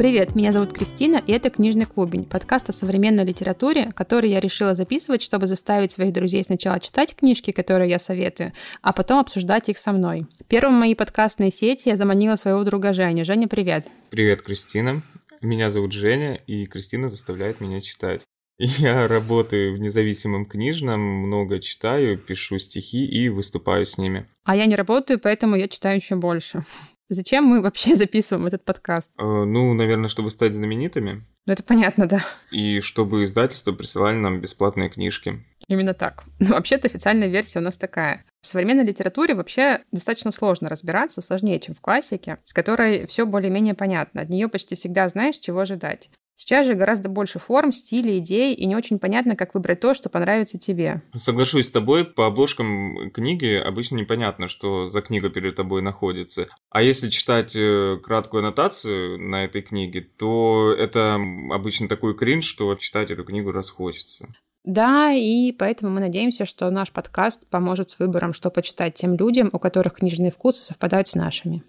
Привет, меня зовут Кристина, и это «Книжный клубень», подкаст о современной литературе, который я решила записывать, чтобы заставить своих друзей сначала читать книжки, которые я советую, а потом обсуждать их со мной. Первым в моей подкастной сети я заманила своего друга Женю. Женя, привет. Привет, Кристина. Меня зовут Женя, и Кристина заставляет меня читать. Я работаю в независимом книжном, много читаю, пишу стихи и выступаю с ними. А я не работаю, поэтому я читаю еще больше. Зачем мы вообще записываем этот подкаст? Э, ну, наверное, чтобы стать знаменитыми. Ну, это понятно, да. И чтобы издательство присылали нам бесплатные книжки. Именно так. Но вообще-то официальная версия у нас такая. В современной литературе вообще достаточно сложно разбираться, сложнее, чем в классике, с которой все более-менее понятно. От нее почти всегда знаешь, чего ожидать. Сейчас же гораздо больше форм, стилей, идей, и не очень понятно, как выбрать то, что понравится тебе. Соглашусь с тобой, по обложкам книги обычно непонятно, что за книга перед тобой находится. А если читать э, краткую аннотацию на этой книге, то это обычно такой кринж, что читать эту книгу расхочется. Да, и поэтому мы надеемся, что наш подкаст поможет с выбором, что почитать тем людям, у которых книжные вкусы совпадают с нашими.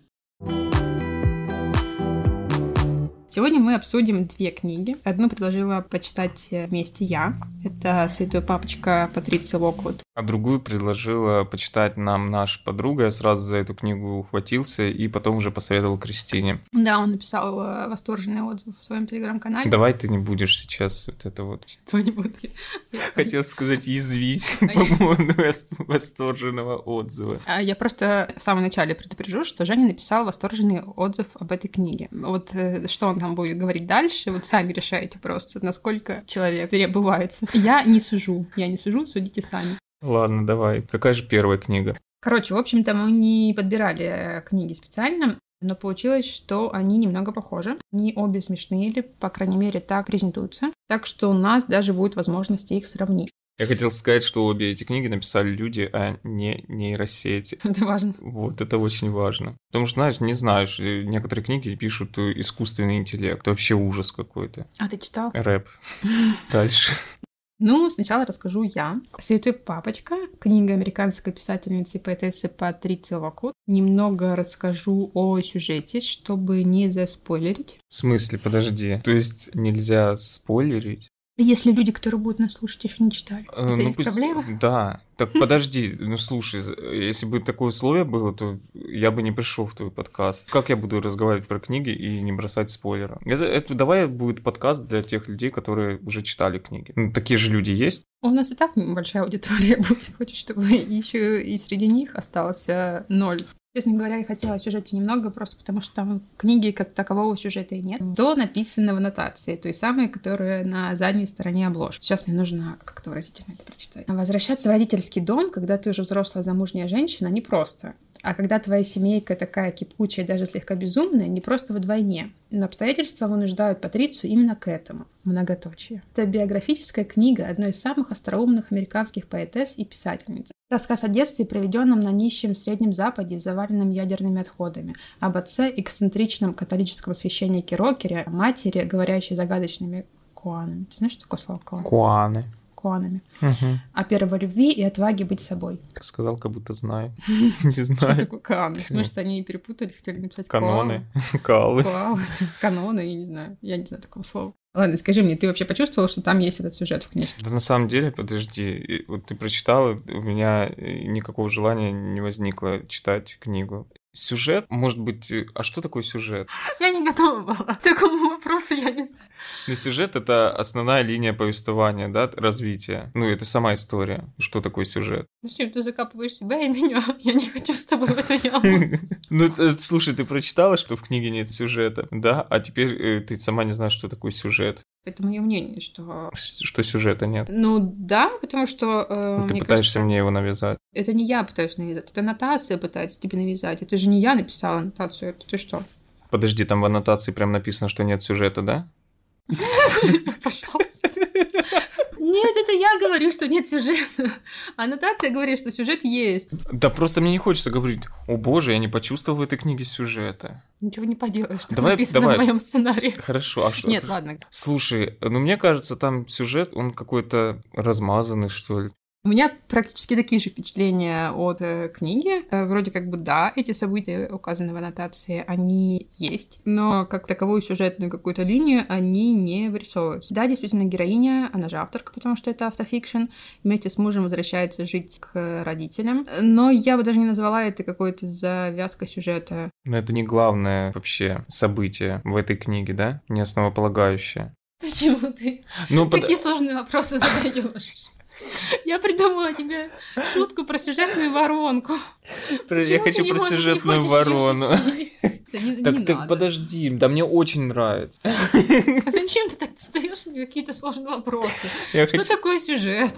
Сегодня мы обсудим две книги. Одну предложила почитать вместе я. Это «Святой папочка» Патриции Локвуд. А другую предложила почитать нам наша подруга. Я сразу за эту книгу ухватился и потом уже посоветовал Кристине. Да, он написал э, восторженный отзыв в своем телеграм-канале. Давай ты не будешь сейчас вот это вот... Что не буду? Хотел сказать язвить по поводу восторженного отзыва. А я просто в самом начале предупрежу, что Женя написал восторженный отзыв об этой книге. Вот э, что он там будет говорить дальше, вот сами решайте просто, насколько человек перебывается. Я не сужу, я не сужу, судите сами. Ладно, давай. Какая же первая книга? Короче, в общем-то, мы не подбирали э, книги специально, но получилось, что они немного похожи. Они обе смешные, или, по крайней мере, так презентуются. Так что у нас даже будет возможность их сравнить. Я хотел сказать, что обе эти книги написали люди, а не нейросети. Это важно. Вот, это очень важно. Потому что, знаешь, не знаешь, некоторые книги пишут искусственный интеллект. Вообще ужас какой-то. А ты читал? Рэп. Дальше. Ну, сначала расскажу я. «Святой папочка», книга американской писательницы и поэтессы Патриции Лакут. Немного расскажу о сюжете, чтобы не заспойлерить. В смысле, подожди, то есть нельзя спойлерить? Если люди, которые будут нас слушать, еще не читали. Э, Это ну, их пусть... проблема? Да. Так подожди, ну слушай, если бы такое условие было, то я бы не пришел в твой подкаст. Как я буду разговаривать про книги и не бросать спойлеры? Это, это давай будет подкаст для тех людей, которые уже читали книги. Ну, такие же люди есть. У нас и так большая аудитория будет. Хочешь, чтобы еще и среди них остался ноль. Честно говоря, я хотела о сюжете немного, просто потому что там книги как такового сюжета и нет. До написанного нотации, той самой, которая на задней стороне обложки. Сейчас мне нужно как-то выразительно это прочитать. Возвращаться в родительский дом, когда ты уже взрослая замужняя женщина, непросто. А когда твоя семейка такая кипучая, даже слегка безумная, не просто вдвойне. Но обстоятельства вынуждают Патрицию именно к этому. Многоточие. Это биографическая книга одной из самых остроумных американских поэтесс и писательниц. Рассказ о детстве, проведенном на нищем Среднем Западе, заваленном ядерными отходами, об отце, эксцентричном католическом священнике Рокере, матери, говорящей загадочными куанами. Ты знаешь, что такое слово куан? Куаны куанами. Угу. О первой любви и отваге быть собой. Сказал, как будто знаю. Не знаю. Что такое куаны? Может, они перепутали, хотели написать Каноны. Калы. Каноны, я не знаю. Я не знаю такого слова. Ладно, скажи мне, ты вообще почувствовал, что там есть этот сюжет в книжке? Да на самом деле, подожди, вот ты прочитала, у меня никакого желания не возникло читать книгу. Сюжет, может быть, э, а что такое сюжет? Я не готова была к такому вопросу, я не знаю. Ну, сюжет — это основная линия повествования, да, развития. Ну, это сама история. Что такое сюжет? Зачем ты закапываешь себя и меня? Я не хочу с тобой в эту яму. Ну, э, слушай, ты прочитала, что в книге нет сюжета, да? А теперь э, ты сама не знаешь, что такое сюжет. Это мое мнение, что... Что сюжета нет. Ну да, потому что... Э, Ты пытаешься кажется, мне его навязать. Это не я пытаюсь навязать, это аннотация пытается тебе навязать. Это же не я написала аннотацию, это ты что? Подожди, там в аннотации прям написано, что нет сюжета, да? Пожалуйста. Нет, это я говорю, что нет сюжета. Аннотация говорит, что сюжет есть. Да просто мне не хочется говорить, о боже, я не почувствовал в этой книге сюжета. Ничего не поделаешь, что давай, написано давай. в моем сценарии. Хорошо, а что? Нет, ладно. Слушай, ну мне кажется, там сюжет, он какой-то размазанный, что ли. У меня практически такие же впечатления от э, книги. Э, вроде как бы да, эти события, указанные в аннотации, они есть, но как таковую сюжетную какую-то линию они не вырисовываются. Да, действительно, героиня, она же авторка, потому что это автофикшн, вместе с мужем возвращается жить к родителям. Но я бы даже не назвала это какой-то завязкой сюжета. Но это не главное вообще событие в этой книге, да? Не основополагающее. Почему ты ну, такие под... сложные вопросы задаешь? Я придумала тебе шутку про сюжетную воронку. Я хочу про сюжетную ворону. Не, так не ты надо. подожди, да мне очень нравится. А зачем ты так достаешь мне какие-то сложные вопросы? Я Что хочу... такое сюжет?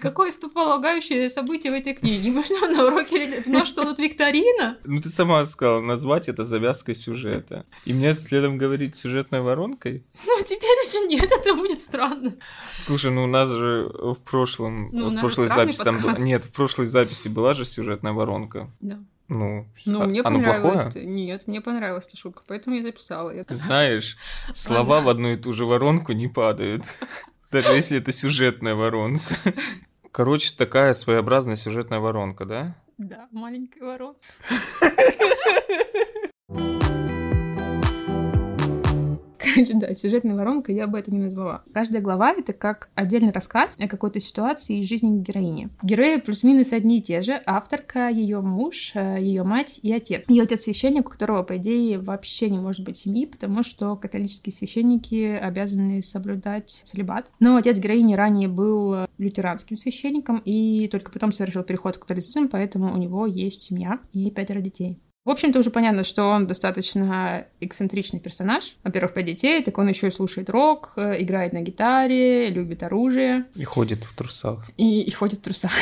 Какое стополагающее событие в этой книге? Можно на уроке Ну что, тут викторина? Ну ты сама сказала, назвать это завязкой сюжета. И мне следом говорить сюжетной воронкой? Ну теперь уже нет, это будет странно. Слушай, ну у нас же в прошлом, ну, в прошлой записи там. Нет, в прошлой записи была же сюжетная воронка. Да. Ну, ну а, мне понравилось. Плохое? Нет, мне понравилась эта шутка, поэтому я записала это. Знаешь, слова в одну и ту же воронку не падают. Даже если это сюжетная воронка. Короче, такая своеобразная сюжетная воронка, да? Да, маленькая воронка. Короче, да, сюжетная воронка, я бы это не назвала. Каждая глава — это как отдельный рассказ о какой-то ситуации из жизни героини. Герои плюс-минус одни и те же. Авторка, ее муж, э, ее мать и отец. Ее отец священник, у которого, по идее, вообще не может быть семьи, потому что католические священники обязаны соблюдать целебат. Но отец героини ранее был лютеранским священником и только потом совершил переход в католицизм, поэтому у него есть семья и пятеро детей. В общем-то, уже понятно, что он достаточно эксцентричный персонаж. Во-первых, пять детей, так он еще и слушает рок, э, играет на гитаре, любит оружие. И ходит в трусах. И, и ходит в трусах.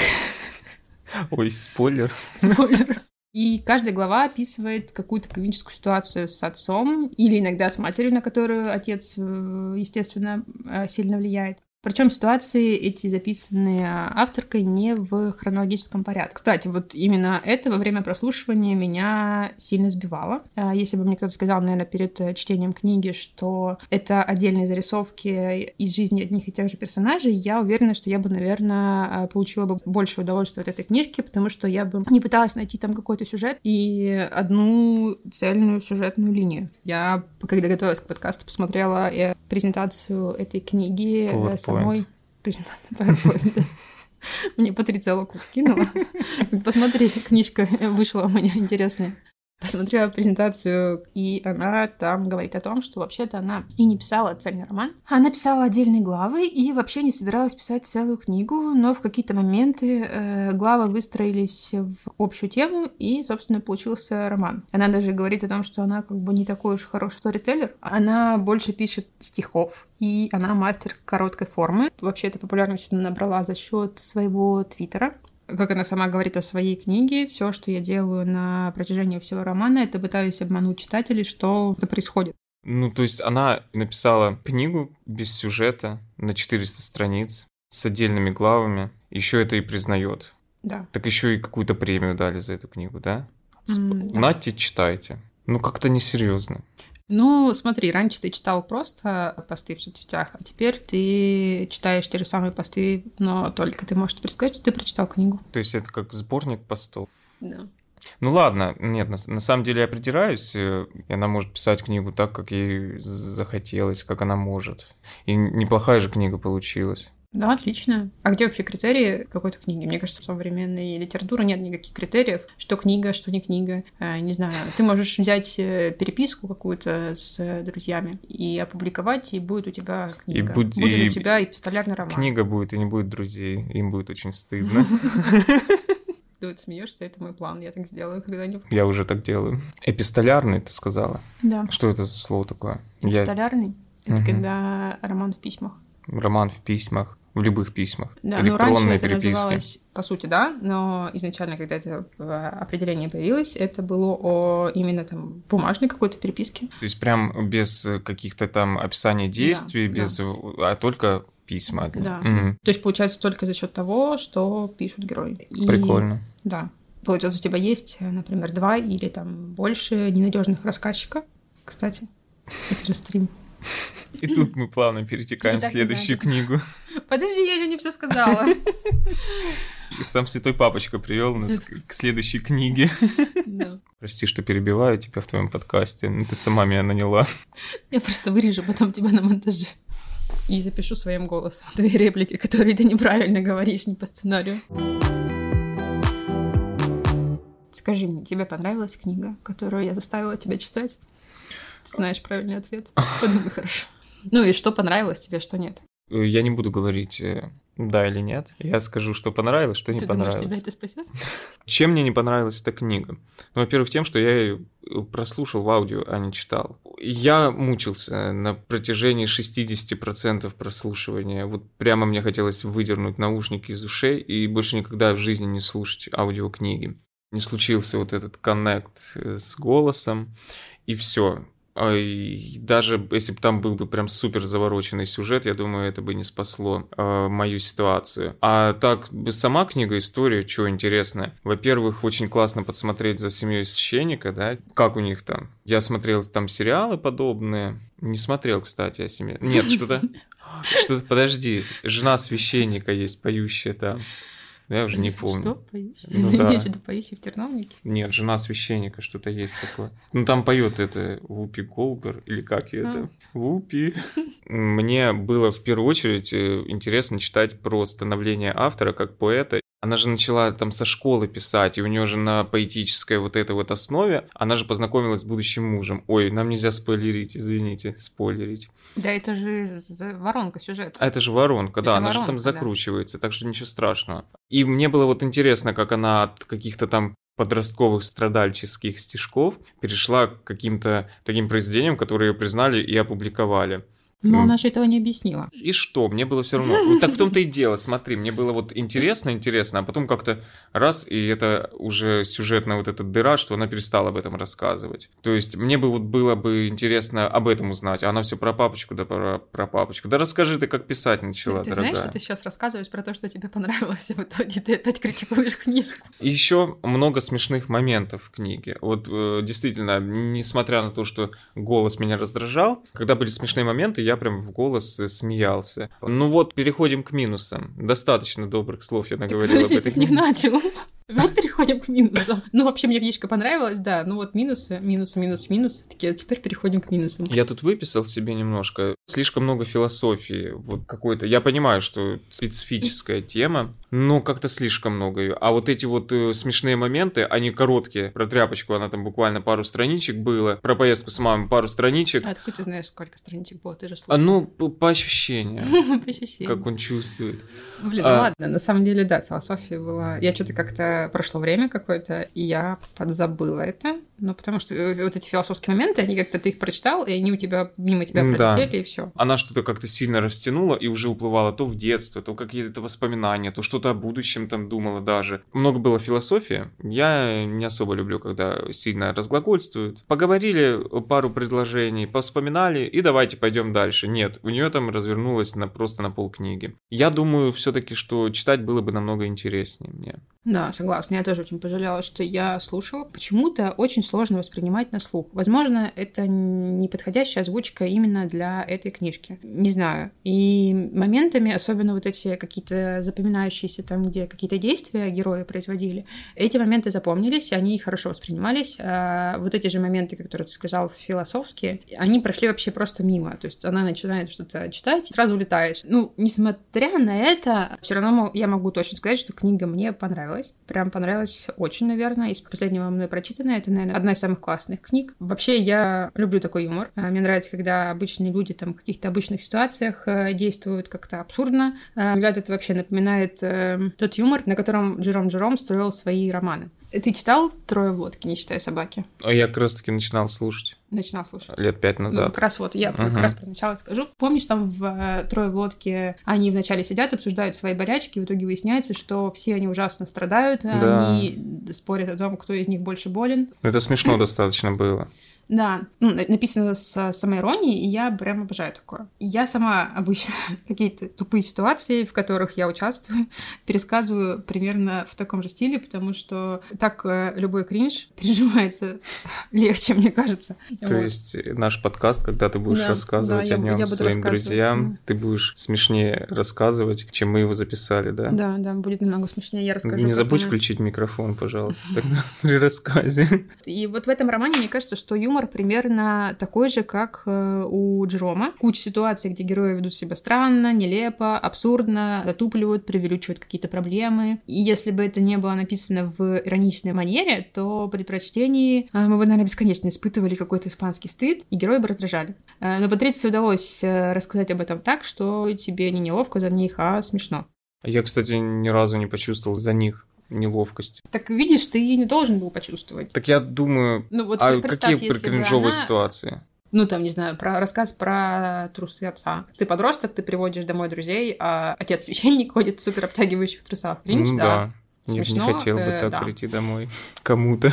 Ой, спойлер. Спойлер. И каждая глава описывает какую-то комическую ситуацию с отцом или иногда с матерью, на которую отец, э, естественно, э, сильно влияет. Причем ситуации эти записаны авторкой не в хронологическом порядке. Кстати, вот именно это во время прослушивания меня сильно сбивало. А, если бы мне кто-то сказал, наверное, перед э, чтением книги, что это отдельные зарисовки из жизни одних и тех же персонажей, я уверена, что я бы, наверное, получила бы больше удовольствия от этой книжки, потому что я бы не пыталась найти там какой-то сюжет и одну цельную сюжетную линию. Я, когда готовилась к подкасту, посмотрела э, презентацию этой книги PowerPoint. Самой презентацию PowerPoint. Мне Патриция Локвуд скинула. Посмотри, книжка вышла у меня интересная посмотрела презентацию, и она там говорит о том, что вообще-то она и не писала цельный роман. Она писала отдельные главы и вообще не собиралась писать целую книгу, но в какие-то моменты э, главы выстроились в общую тему, и, собственно, получился роман. Она даже говорит о том, что она как бы не такой уж хороший сторителлер. Она больше пишет стихов, и она мастер короткой формы. Вообще, эта популярность она набрала за счет своего твиттера как она сама говорит о своей книге, все, что я делаю на протяжении всего романа, это пытаюсь обмануть читателей, что это происходит. Ну, то есть она написала книгу без сюжета на 400 страниц с отдельными главами, еще это и признает. Да. Так еще и какую-то премию дали за эту книгу, да? Mm, да. Нате, читайте. Ну, как-то несерьезно. Ну, смотри, раньше ты читал просто посты в соцсетях, а теперь ты читаешь те же самые посты, но только ты можешь предсказать, что ты прочитал книгу. То есть это как сборник постов? Да. Ну ладно, нет, на, на самом деле я придираюсь, э, и она может писать книгу так, как ей захотелось, как она может. И неплохая же книга получилась. Да, отлично. А где вообще критерии какой-то книги? Мне кажется, в современной литературе нет никаких критериев, что книга, что не книга. А, не знаю, ты можешь взять э, переписку какую-то с друзьями и опубликовать, и будет у тебя книга. И будет, будет и... у тебя и пистолярный роман. Книга будет, и не будет друзей. Им будет очень стыдно. Ты вот смеешься, это мой план, я так сделаю когда-нибудь. Я уже так делаю. Эпистолярный, ты сказала? Да. Что это за слово такое? Эпистолярный? Это когда роман в письмах. Роман в письмах в любых письмах. Да, ну раньше это называлось, по сути, да, но изначально, когда это определение появилось, это было о именно там бумажной какой-то переписке. То есть прям без каких-то там описаний действий, да, без, да. а только письма. Да. Угу. То есть получается только за счет того, что пишут герои. И, Прикольно. Да. Получается, у тебя есть, например, два или там больше ненадежных рассказчика. Кстати, это же стрим. И тут мы плавно перетекаем в следующую книгу. Подожди, я еще не все сказала. И сам святой папочка привел нас к следующей книге. Прости, что перебиваю тебя в твоем подкасте. Ну, ты сама меня наняла. Я просто вырежу потом тебя на монтаже. И запишу своим голосом твои реплики, которые ты неправильно говоришь, не по сценарию. Скажи мне, тебе понравилась книга, которую я заставила тебя читать? Ты знаешь правильный ответ. Подумай хорошо. Ну и что понравилось тебе, что нет? Э, Я не буду говорить э, да или нет. Я скажу, что понравилось, что не Ты думаешь, понравилось. тебя это спасет? Чем мне не понравилась эта книга? Ну, во-первых, тем, что я ее прослушал в аудио, а не читал. Я мучился на протяжении 60% прослушивания. Вот прямо мне хотелось выдернуть наушники из ушей и больше никогда в жизни не слушать аудиокниги. Не случился вот этот коннект э, с голосом, и все. Даже если бы там был бы прям супер завороченный сюжет, я думаю, это бы не спасло э, мою ситуацию. А так, сама книга история, что интересно. Во-первых, очень классно подсмотреть за семьей священника, да, как у них там. Я смотрел там сериалы подобные. Не смотрел, кстати, о семье. Нет, что-то... Что-то, подожди, жена священника есть, поющая там. Я уже не помню. Что? Поющий? Ну да. имеешь в виду поющий в терновнике? Нет, жена священника, что-то есть такое. Ну, там поет это Вупи Голбер, или как ее это? Вупи. Мне было в первую очередь э, интересно читать про становление автора как поэта. Она же начала там со школы писать, и у нее же на поэтической вот этой вот основе она же познакомилась с будущим мужем. Ой, нам нельзя спойлерить, извините, спойлерить. Да, это же воронка сюжета. А это же воронка, да, Это она же там воронка, да. закручивается, так что ничего страшного. И мне было вот интересно, как она от каких-то там подростковых страдальческих стишков перешла к каким-то таким произведениям, которые ее признали и опубликовали. Но М. она же этого не объяснила. И что? Мне было все равно. Вот так в том-то и дело. Смотри, мне было вот интересно, интересно, а потом как-то раз, и это уже сюжетная вот эта дыра, что она перестала об этом рассказывать. То есть мне бы вот было бы интересно об этом узнать, а она все про папочку, да про, про папочку. Да расскажи ты, как писать начала, ты дорогая. знаешь, что ты сейчас рассказываешь про то, что тебе понравилось, а в итоге ты опять критикуешь книжку. И еще много смешных моментов в книге. Вот э, действительно, несмотря на то, что голос меня раздражал, когда были смешные моменты, я прям в голос смеялся. Ну вот, переходим к минусам. Достаточно добрых слов я наговорил Подожди, об ты этой с них начал. Опять переходим к минусам. Ну, вообще, мне книжка понравилась, да. Ну вот минусы, минусы, минус, минус. Такие, а теперь переходим к минусам. Я тут выписал себе немножко. Слишком много философии. Вот какой-то. Я понимаю, что специфическая тема, но как-то слишком много ее. А вот эти вот э, смешные моменты, они короткие. Про тряпочку она там буквально пару страничек было. Про поездку с мамой пару страничек. А откуда ты знаешь, сколько страничек было? Ты же А, слушал. ну, по, по ощущениям, По ощущениям. как он чувствует. Блин, ну А. ладно, на самом деле, да, философия была... Я что-то как-то... Прошло время какое-то, и я подзабыла это. Ну, потому что э, вот эти философские моменты, они как-то ты их прочитал, и они у тебя мимо тебя Да. пролетели, и все. Она что-то как-то сильно растянула и уже уплывала то в детство, то какие-то воспоминания, то что-то о будущем там думала даже. Много было философии. Я не особо люблю, когда сильно разглагольствуют. Поговорили пару предложений, повспоминали и давайте пойдем дальше. Нет, у нее там развернулось на, просто на полкниги. Я думаю все-таки, что читать было бы намного интереснее мне. Да, согласна. Я тоже очень пожалела, что я слушала. Почему-то очень сложно воспринимать на слух. Возможно, это неподходящая озвучка именно для этой книжки. Не знаю. И моментами, особенно вот эти какие-то запоминающиеся там, где какие-то действия герои производили, эти моменты запомнились, они хорошо воспринимались. А вот эти же моменты, которые ты сказал, философские, они прошли вообще просто мимо. То есть она начинает что-то читать, сразу улетаешь. Ну, несмотря на это, все равно я могу точно сказать, что книга мне понравилась. Прям понравилась очень, наверное. Из последнего мной прочитанной. Это, наверное, одна из самых классных книг. Вообще, я люблю такой юмор. А, Мне нравится, когда обычные люди там в каких-то обычных ситуациях э, действуют как-то абсурдно. А, Взгляд это вообще напоминает э, тот юмор, на котором Джером Джером строил свои романы. Ты читал «Трое в лодке, не считая собаки»? А я как раз таки начинал слушать Начинал слушать. лет пять Ну, назад. как раз вот, я как Ага. раз про начало скажу. Помнишь, там в э, «Трое в лодке» они вначале сидят, обсуждают свои болячки, в итоге выясняется, что все они ужасно страдают, Да. они спорят о том, кто из них больше болен. Это смешно достаточно было. Да, ну, написано с самоиронией, и я прям обожаю такое. Я сама обычно какие-то тупые ситуации, в которых я участвую, пересказываю примерно в таком же стиле, потому что так э, любой кринж переживается легче, мне кажется. То вот. есть наш подкаст, когда ты будешь да, рассказывать да, о нем своим друзьям, ты будешь смешнее рассказывать, чем мы его записали, да? Да, да, будет намного смешнее, я расскажу. Не забудь включить микрофон, пожалуйста, тогда при рассказе. И вот в этом романе, мне кажется, что юмор примерно такой же, как э, у Джерома. Куча ситуаций, где герои ведут себя странно, нелепо, абсурдно, затупливают, преувеличивают какие-то проблемы. И если бы это не было написано в ироничной манере, то при прочтении э, мы бы, наверное, бесконечно испытывали какой-то испанский стыд, и герои бы раздражали. Э, но Патриции удалось рассказать об этом так, что тебе не неловко за них, а смешно. Я, кстати, ни разу не почувствовал за них неловкость. Так видишь, ты не должен был почувствовать. Так я думаю, ну, вот а какие кринжовые она... ситуации? Ну, там, не знаю, про рассказ про трусы отца. Ты подросток, ты приводишь домой друзей, а отец священник ходит в супер обтягивающих трусах. Кринж, ну, да. да. Смешно, я не хотел бы э, так да. прийти домой кому-то.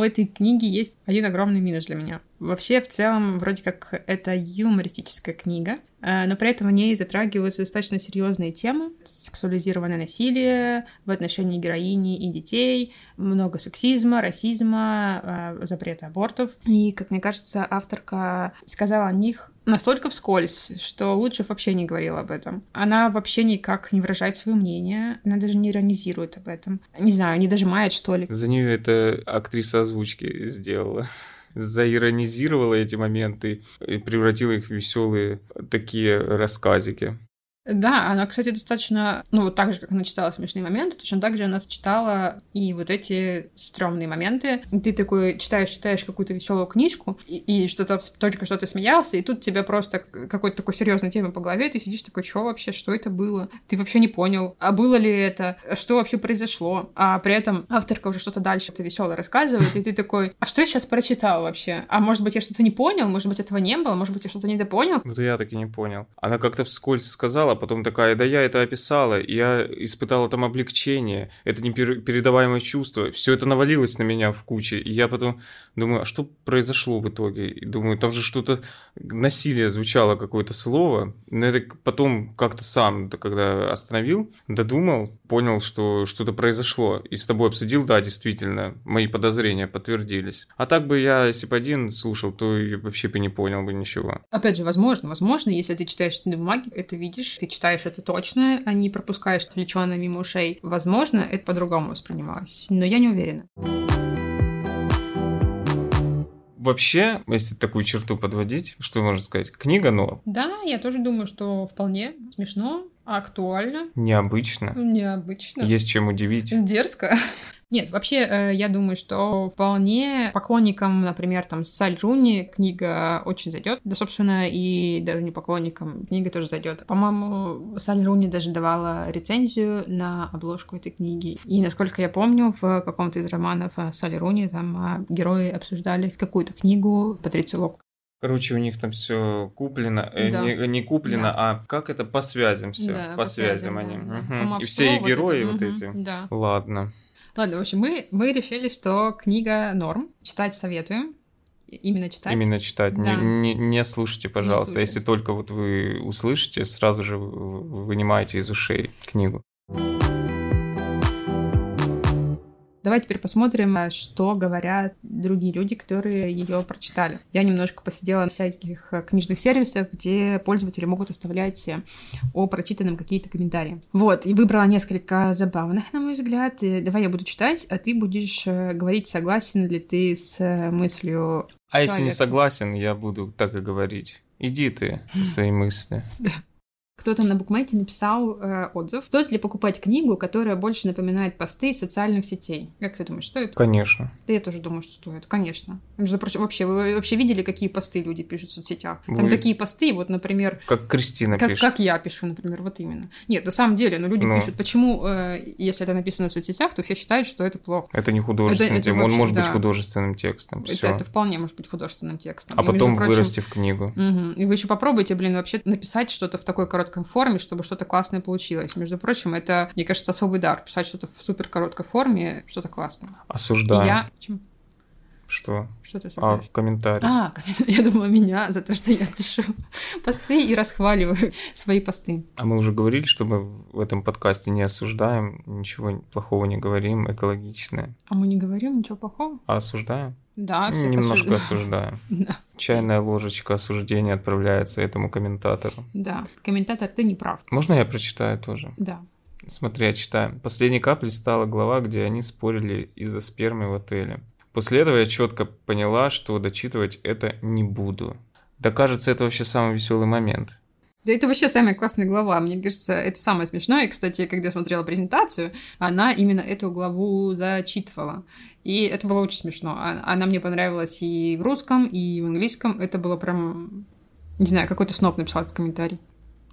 У этой книги есть один огромный минус для меня. Вообще, в целом, вроде как это юмористическая книга, э, но при этом в ней затрагиваются достаточно серьезные темы. Сексуализированное насилие в отношении героини и детей, много сексизма, расизма, э, запрета абортов. И, как мне кажется, авторка сказала о них настолько вскользь, что лучше вообще не говорила об этом. Она вообще никак не выражает свое мнение, она даже не иронизирует об этом. Не знаю, не дожимает, что ли. За нее это актриса озвучки сделала заиронизировала эти моменты и превратила их в веселые такие рассказики. Да, она, кстати, достаточно, ну, вот так же, как она читала смешные моменты, точно так же она читала и вот эти стрёмные моменты. Ты такой читаешь, читаешь какую-то веселую книжку, и, и что-то только что ты смеялся, и тут тебе просто какой-то такой серьезной темы по голове, и ты сидишь такой, что вообще, что это было? Ты вообще не понял, а было ли это, что вообще произошло? А при этом авторка уже что-то дальше это веселое рассказывает, и ты такой, а что я сейчас прочитал вообще? А может быть, я что-то не понял, может быть, этого не было, может быть, я что-то недопонял? Вот я так и не понял. Она как-то вскользь сказала, сказала, потом такая, да я это описала, я испытала там облегчение, это непередаваемое чувство, все это навалилось на меня в куче, и я потом думаю, а что произошло в итоге? И думаю, там же что-то, насилие звучало какое-то слово, но это потом как-то сам, когда остановил, додумал, понял, что что-то произошло, и с тобой обсудил, да, действительно, мои подозрения подтвердились. А так бы я, если бы один слушал, то вообще бы не понял бы ничего. Опять же, возможно, возможно, если ты читаешь на бумаге, это видишь, ты читаешь это точно, а не пропускаешь отвлеченно мимо ушей. Возможно, это по-другому воспринималось, но я не уверена. Вообще, если такую черту подводить, что можно сказать? Книга норм. Да, я тоже думаю, что вполне смешно, актуально. Необычно. Необычно. Есть чем удивить. Дерзко. Нет, вообще, э, я думаю, что вполне поклонникам, например, там, Саль Руни книга очень зайдет. Да, собственно, и даже не поклонникам книга тоже зайдет. По-моему, Саль Руни даже давала рецензию на обложку этой книги. И, насколько я помню, в каком-то из романов Салли Руни там а, герои обсуждали какую-то книгу Патрицию Лок. Короче, у них там все куплено, э, да. не, не куплено, да. а как это по связям все, да, по, по связям, связям они. Да. Угу. И все и герои вот, это, вот эти. Да. Ладно. Ладно, в общем, мы, мы решили, что книга норм. Читать советуем. Именно читать. Именно читать. Да. Не, не, не слушайте, пожалуйста. Не Если только вот вы услышите, сразу же вынимайте из ушей книгу. Давай теперь посмотрим, э, что говорят другие люди, которые ее прочитали. Я немножко посидела на всяких э, книжных сервисах, где пользователи могут оставлять э, о прочитанном какие-то комментарии. Вот, и выбрала несколько забавных, на мой взгляд. Давай я буду читать, а ты будешь говорить, согласен ли ты с мыслью А человека. если не согласен, я буду так и говорить. Иди ты со своей мысли. Кто-то на букмейте написал э, отзыв. Стоит ли покупать книгу, которая больше напоминает посты из социальных сетей? Как ты думаешь, стоит? Конечно. Да я тоже думаю, что стоит. Конечно. Между прочим, вообще, вы вообще видели, какие посты люди пишут в соцсетях? Там вы... такие посты, вот, например... Как Кристина как, пишет. Как я пишу, например, вот именно. Нет, на самом деле, ну, люди ну. пишут, почему, э, если это написано в соцсетях, то все считают, что это плохо. Это не художественный это, текст. Он может да. быть художественным текстом. Это, это вполне может быть художественным текстом. А и, потом прочим, вырасти в книгу. Угу. И вы еще попробуйте, блин, вообще написать что-то в такой короткой форме, чтобы что-то классное получилось. Между прочим, это, мне кажется, особый дар. Писать что-то в супер короткой форме, что-то классное. Осуждаю. И я... Чем? Что? Что ты А, осуждаешь? комментарий. А, коммент- я думала меня за то, что я пишу посты и расхваливаю свои посты. А мы уже говорили, что мы в этом подкасте не осуждаем, ничего плохого не говорим, экологичное. А мы не говорим ничего плохого? А осуждаем? Да, всех Немножко осуждаем. осуждаем. Да. Чайная ложечка осуждения отправляется этому комментатору. Да, комментатор, ты не прав. Можно я прочитаю тоже? Да. Смотри, я читаю. Последней каплей стала глава, где они спорили из-за спермы в отеле. После этого я четко поняла, что дочитывать это не буду. Да кажется, это вообще самый веселый момент. Да это вообще самая классная глава. Мне кажется, это самое смешное. И, кстати, когда я смотрела презентацию, она именно эту главу зачитывала. И это было очень смешно. А- Она мне понравилась и в русском, и в английском. Это было прям... Не знаю, какой-то сноп написал этот комментарий.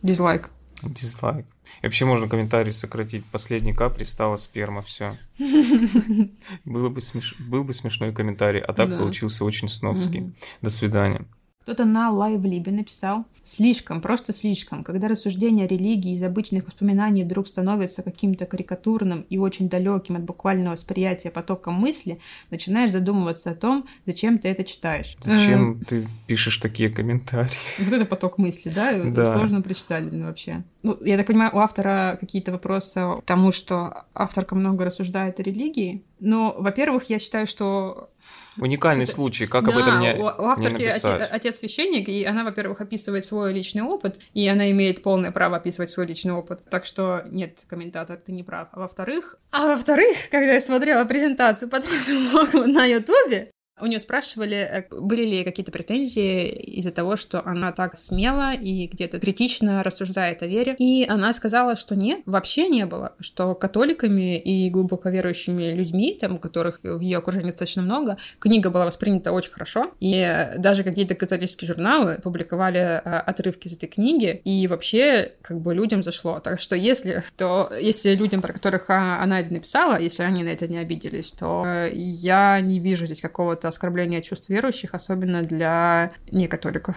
Дизлайк. Дизлайк. И вообще можно комментарий сократить. Последней каплей стала сперма, все. Было бы смеш... Был бы смешной комментарий, а так Да. получился очень снобский. До свидания. Кто-то на LiveLib е написал «Слишком, просто слишком. Когда рассуждение о религии из обычных воспоминаний вдруг становится каким-то карикатурным и очень далеким от буквального восприятия потоком мысли, начинаешь задумываться о том, зачем ты это читаешь». Зачем ты пишешь такие комментарии? Э, Вот это поток мысли, да? Да. Сложно прочитать, блин, вообще. Ну, я так понимаю, у автора какие-то вопросы к тому, что авторка много рассуждает о религии. Но, во-первых, я считаю, что Уникальный Это- случай, как да, об этом не, у, у авторки не оте- отец священник, и она, во-первых, описывает свой личный опыт, и она имеет полное право описывать свой личный опыт. Так что нет, комментатор, ты не прав. А во-вторых, а во-вторых, когда я смотрела презентацию Патриции Логу на Ютубе, у нее спрашивали, э, были ли какие-то претензии из-за того, что она так смело и где-то критично рассуждает о вере. И она сказала, что нет, вообще не было, что католиками и глубоко верующими людьми, там, которых в ее окружении достаточно много, книга была воспринята очень хорошо. И даже какие-то католические журналы публиковали э, отрывки из этой книги, и вообще как бы людям зашло. Так что если, то если людям, про которых а, она это написала, если они на это не обиделись, то э, я не вижу здесь какого-то оскорбления чувств верующих, особенно для некатоликов.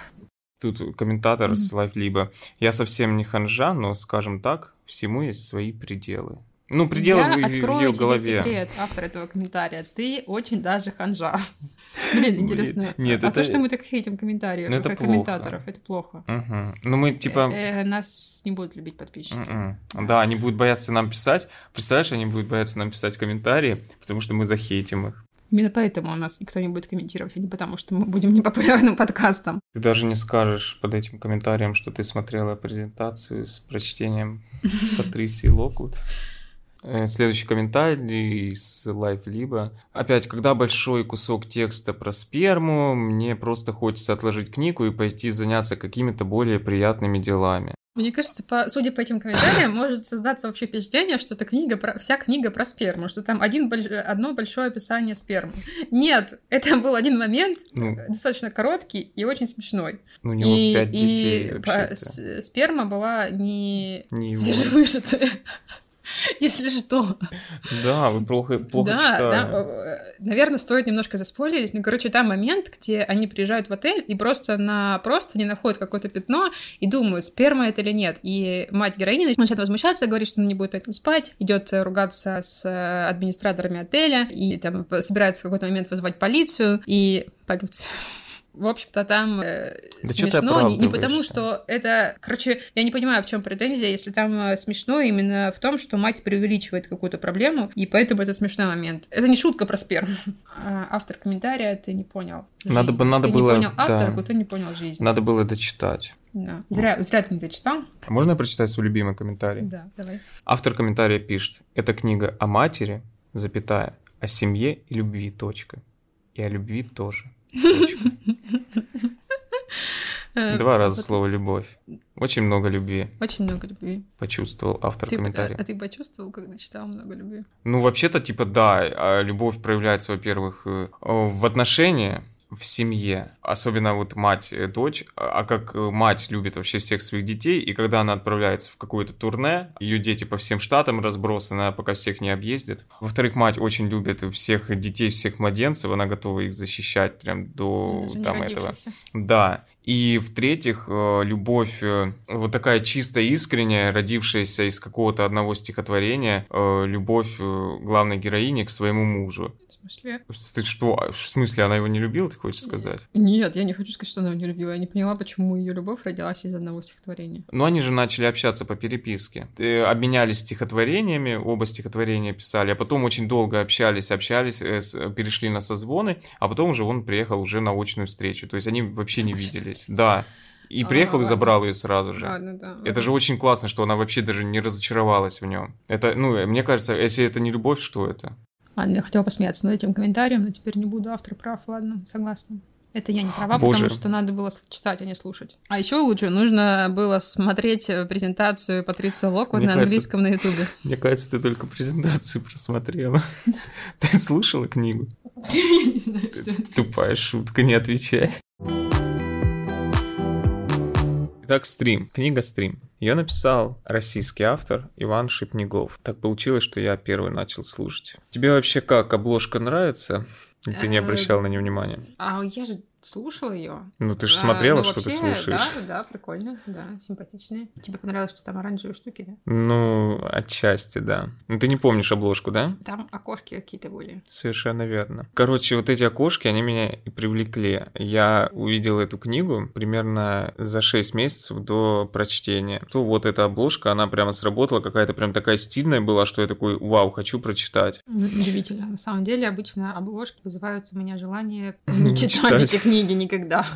Тут комментатор Мгм. с лайфлиба. Я совсем не ханжа, но, скажем так, всему есть свои пределы. Ну, пределы я в, открою ее тебе голове. секрет, автор этого комментария. Ты очень даже ханжа. Блин, интересно. Нет, а это- то, что мы так хейтим комментарии, Ну, это комментаторов, это плохо. Мгм. Ну, мы типа... Э, э, нас не будут любить подписчики. М-м. Да, они будут бояться нам писать. Представляешь, они будут бояться нам писать комментарии, потому что мы захейтим их. Именно поэтому у нас никто не будет комментировать, а не потому, что мы будем непопулярным подкастом. Ты даже не скажешь под этим комментарием, что ты смотрела презентацию с прочтением Патрисии Локвуд. Э, Следующий комментарий с лайфлиба. Опять, когда большой кусок текста про сперму, мне просто хочется отложить книгу и пойти заняться какими-то более приятными делами. Мне кажется, по, судя по этим комментариям, может создаться вообще впечатление, что эта книга про, вся книга про сперму, что там один больш- одно большое описание спермы. Нет, это был один момент, Ну, достаточно короткий и очень смешной. у него и пять детей и по- с- сперма была не, Не свежевыжатая, если что. Да, вы плохо, плохо да, читали. да, наверное, стоит немножко заспойлерить. Ну, короче, там момент, где они приезжают в отель и просто на просто не находят какое-то пятно и думают, сперма это или нет. И мать героини начинает возмущаться, говорит, что она не будет этим спать, идет ругаться с э, администраторами отеля и там собирается в какой-то момент вызывать полицию и полицию. В общем-то, там э, Да ты смешно не, не потому, что это... Короче, я не понимаю, в чем претензия, если там э, смешно именно в том, что мать преувеличивает какую-то проблему, и поэтому это смешной момент. Это не шутка про сперму. А, Автор комментария, ты не понял. Надо жизнь. бы- надо ты было- не понял да. авторку, ты не понял жизнь. Надо было дочитать. Да. Зря, зря ты не дочитал. А Можно я прочитать свой любимый комментарий? Да, давай. Автор комментария пишет, это книга о матери, запятая, о семье и любви, точка. И о любви тоже. точка. Э, Два раза вот слово «любовь». Очень много любви Очень много любви. почувствовал автор Ты, а, комментария. а ты почувствовал, когда читал много любви? Ну, вообще-то, типа, да, а любовь проявляется, во-первых, э, в отношении, в семье, особенно вот мать, э, дочь, а а как э, мать любит вообще всех своих детей, и когда она отправляется в какое-то турне, ее дети по всем штатам разбросаны, она пока всех не объездит. Во-вторых, мать очень любит всех детей, всех младенцев, она готова их защищать прям до Даже не там этого. Да. И в-третьих, э, любовь э, вот такая чисто искренняя, родившаяся из какого-то одного стихотворения, э, любовь главной героини к своему мужу. В смысле? Ты что? В смысле, она его не любила, ты хочешь сказать? Нет, я не хочу сказать, что она его не любила. Я не поняла, почему ее любовь родилась из одного стихотворения. Но они же начали общаться по переписке. Обменялись стихотворениями, оба стихотворения писали, а потом очень долго общались, общались, перешли на созвоны, а потом уже он приехал уже на очную встречу. То есть они вообще не виделись. Да. И приехал а, и забрал ее сразу же. Ладно, да. Это же очень классно, что она вообще даже не разочаровалась в нем. Это, ну, мне кажется, если это не любовь, что это? Ладно, я хотела посмеяться над этим комментарием, но теперь не буду автор прав, ладно, согласна. Это я не права, Боже. потому что надо было читать, а не слушать. А еще лучше нужно было смотреть презентацию Патриции Локвуд на английском на Ютубе. Мне кажется, ты только презентацию просмотрела. Ты слушала книгу? Я не знаю, что это. Тупая шутка, не отвечай. Итак, стрим. Книга «Стрим». Ее написал российский автор Иван Шипнигов. Так получилось, что я первый начал слушать. Тебе вообще как, обложка нравится? Ты не обращал на нее внимания? А я же слушала ее. Ну, ты же а, смотрела, ну, что вообще, ты слушаешь. Да, да, прикольно, да, симпатичные. Тебе понравилось, что там оранжевые штуки, да? Ну, отчасти, да. Ну, ты не помнишь обложку, да? Там окошки какие-то были. Совершенно верно. Короче, вот эти окошки, они меня и привлекли. Я увидел эту книгу примерно за 6 месяцев до прочтения. То вот эта обложка, она прямо сработала, какая-то прям такая стильная была, что я такой, вау, хочу прочитать. Удивительно. На самом деле, обычно обложки вызывают у меня желание не читать эти книги никогда.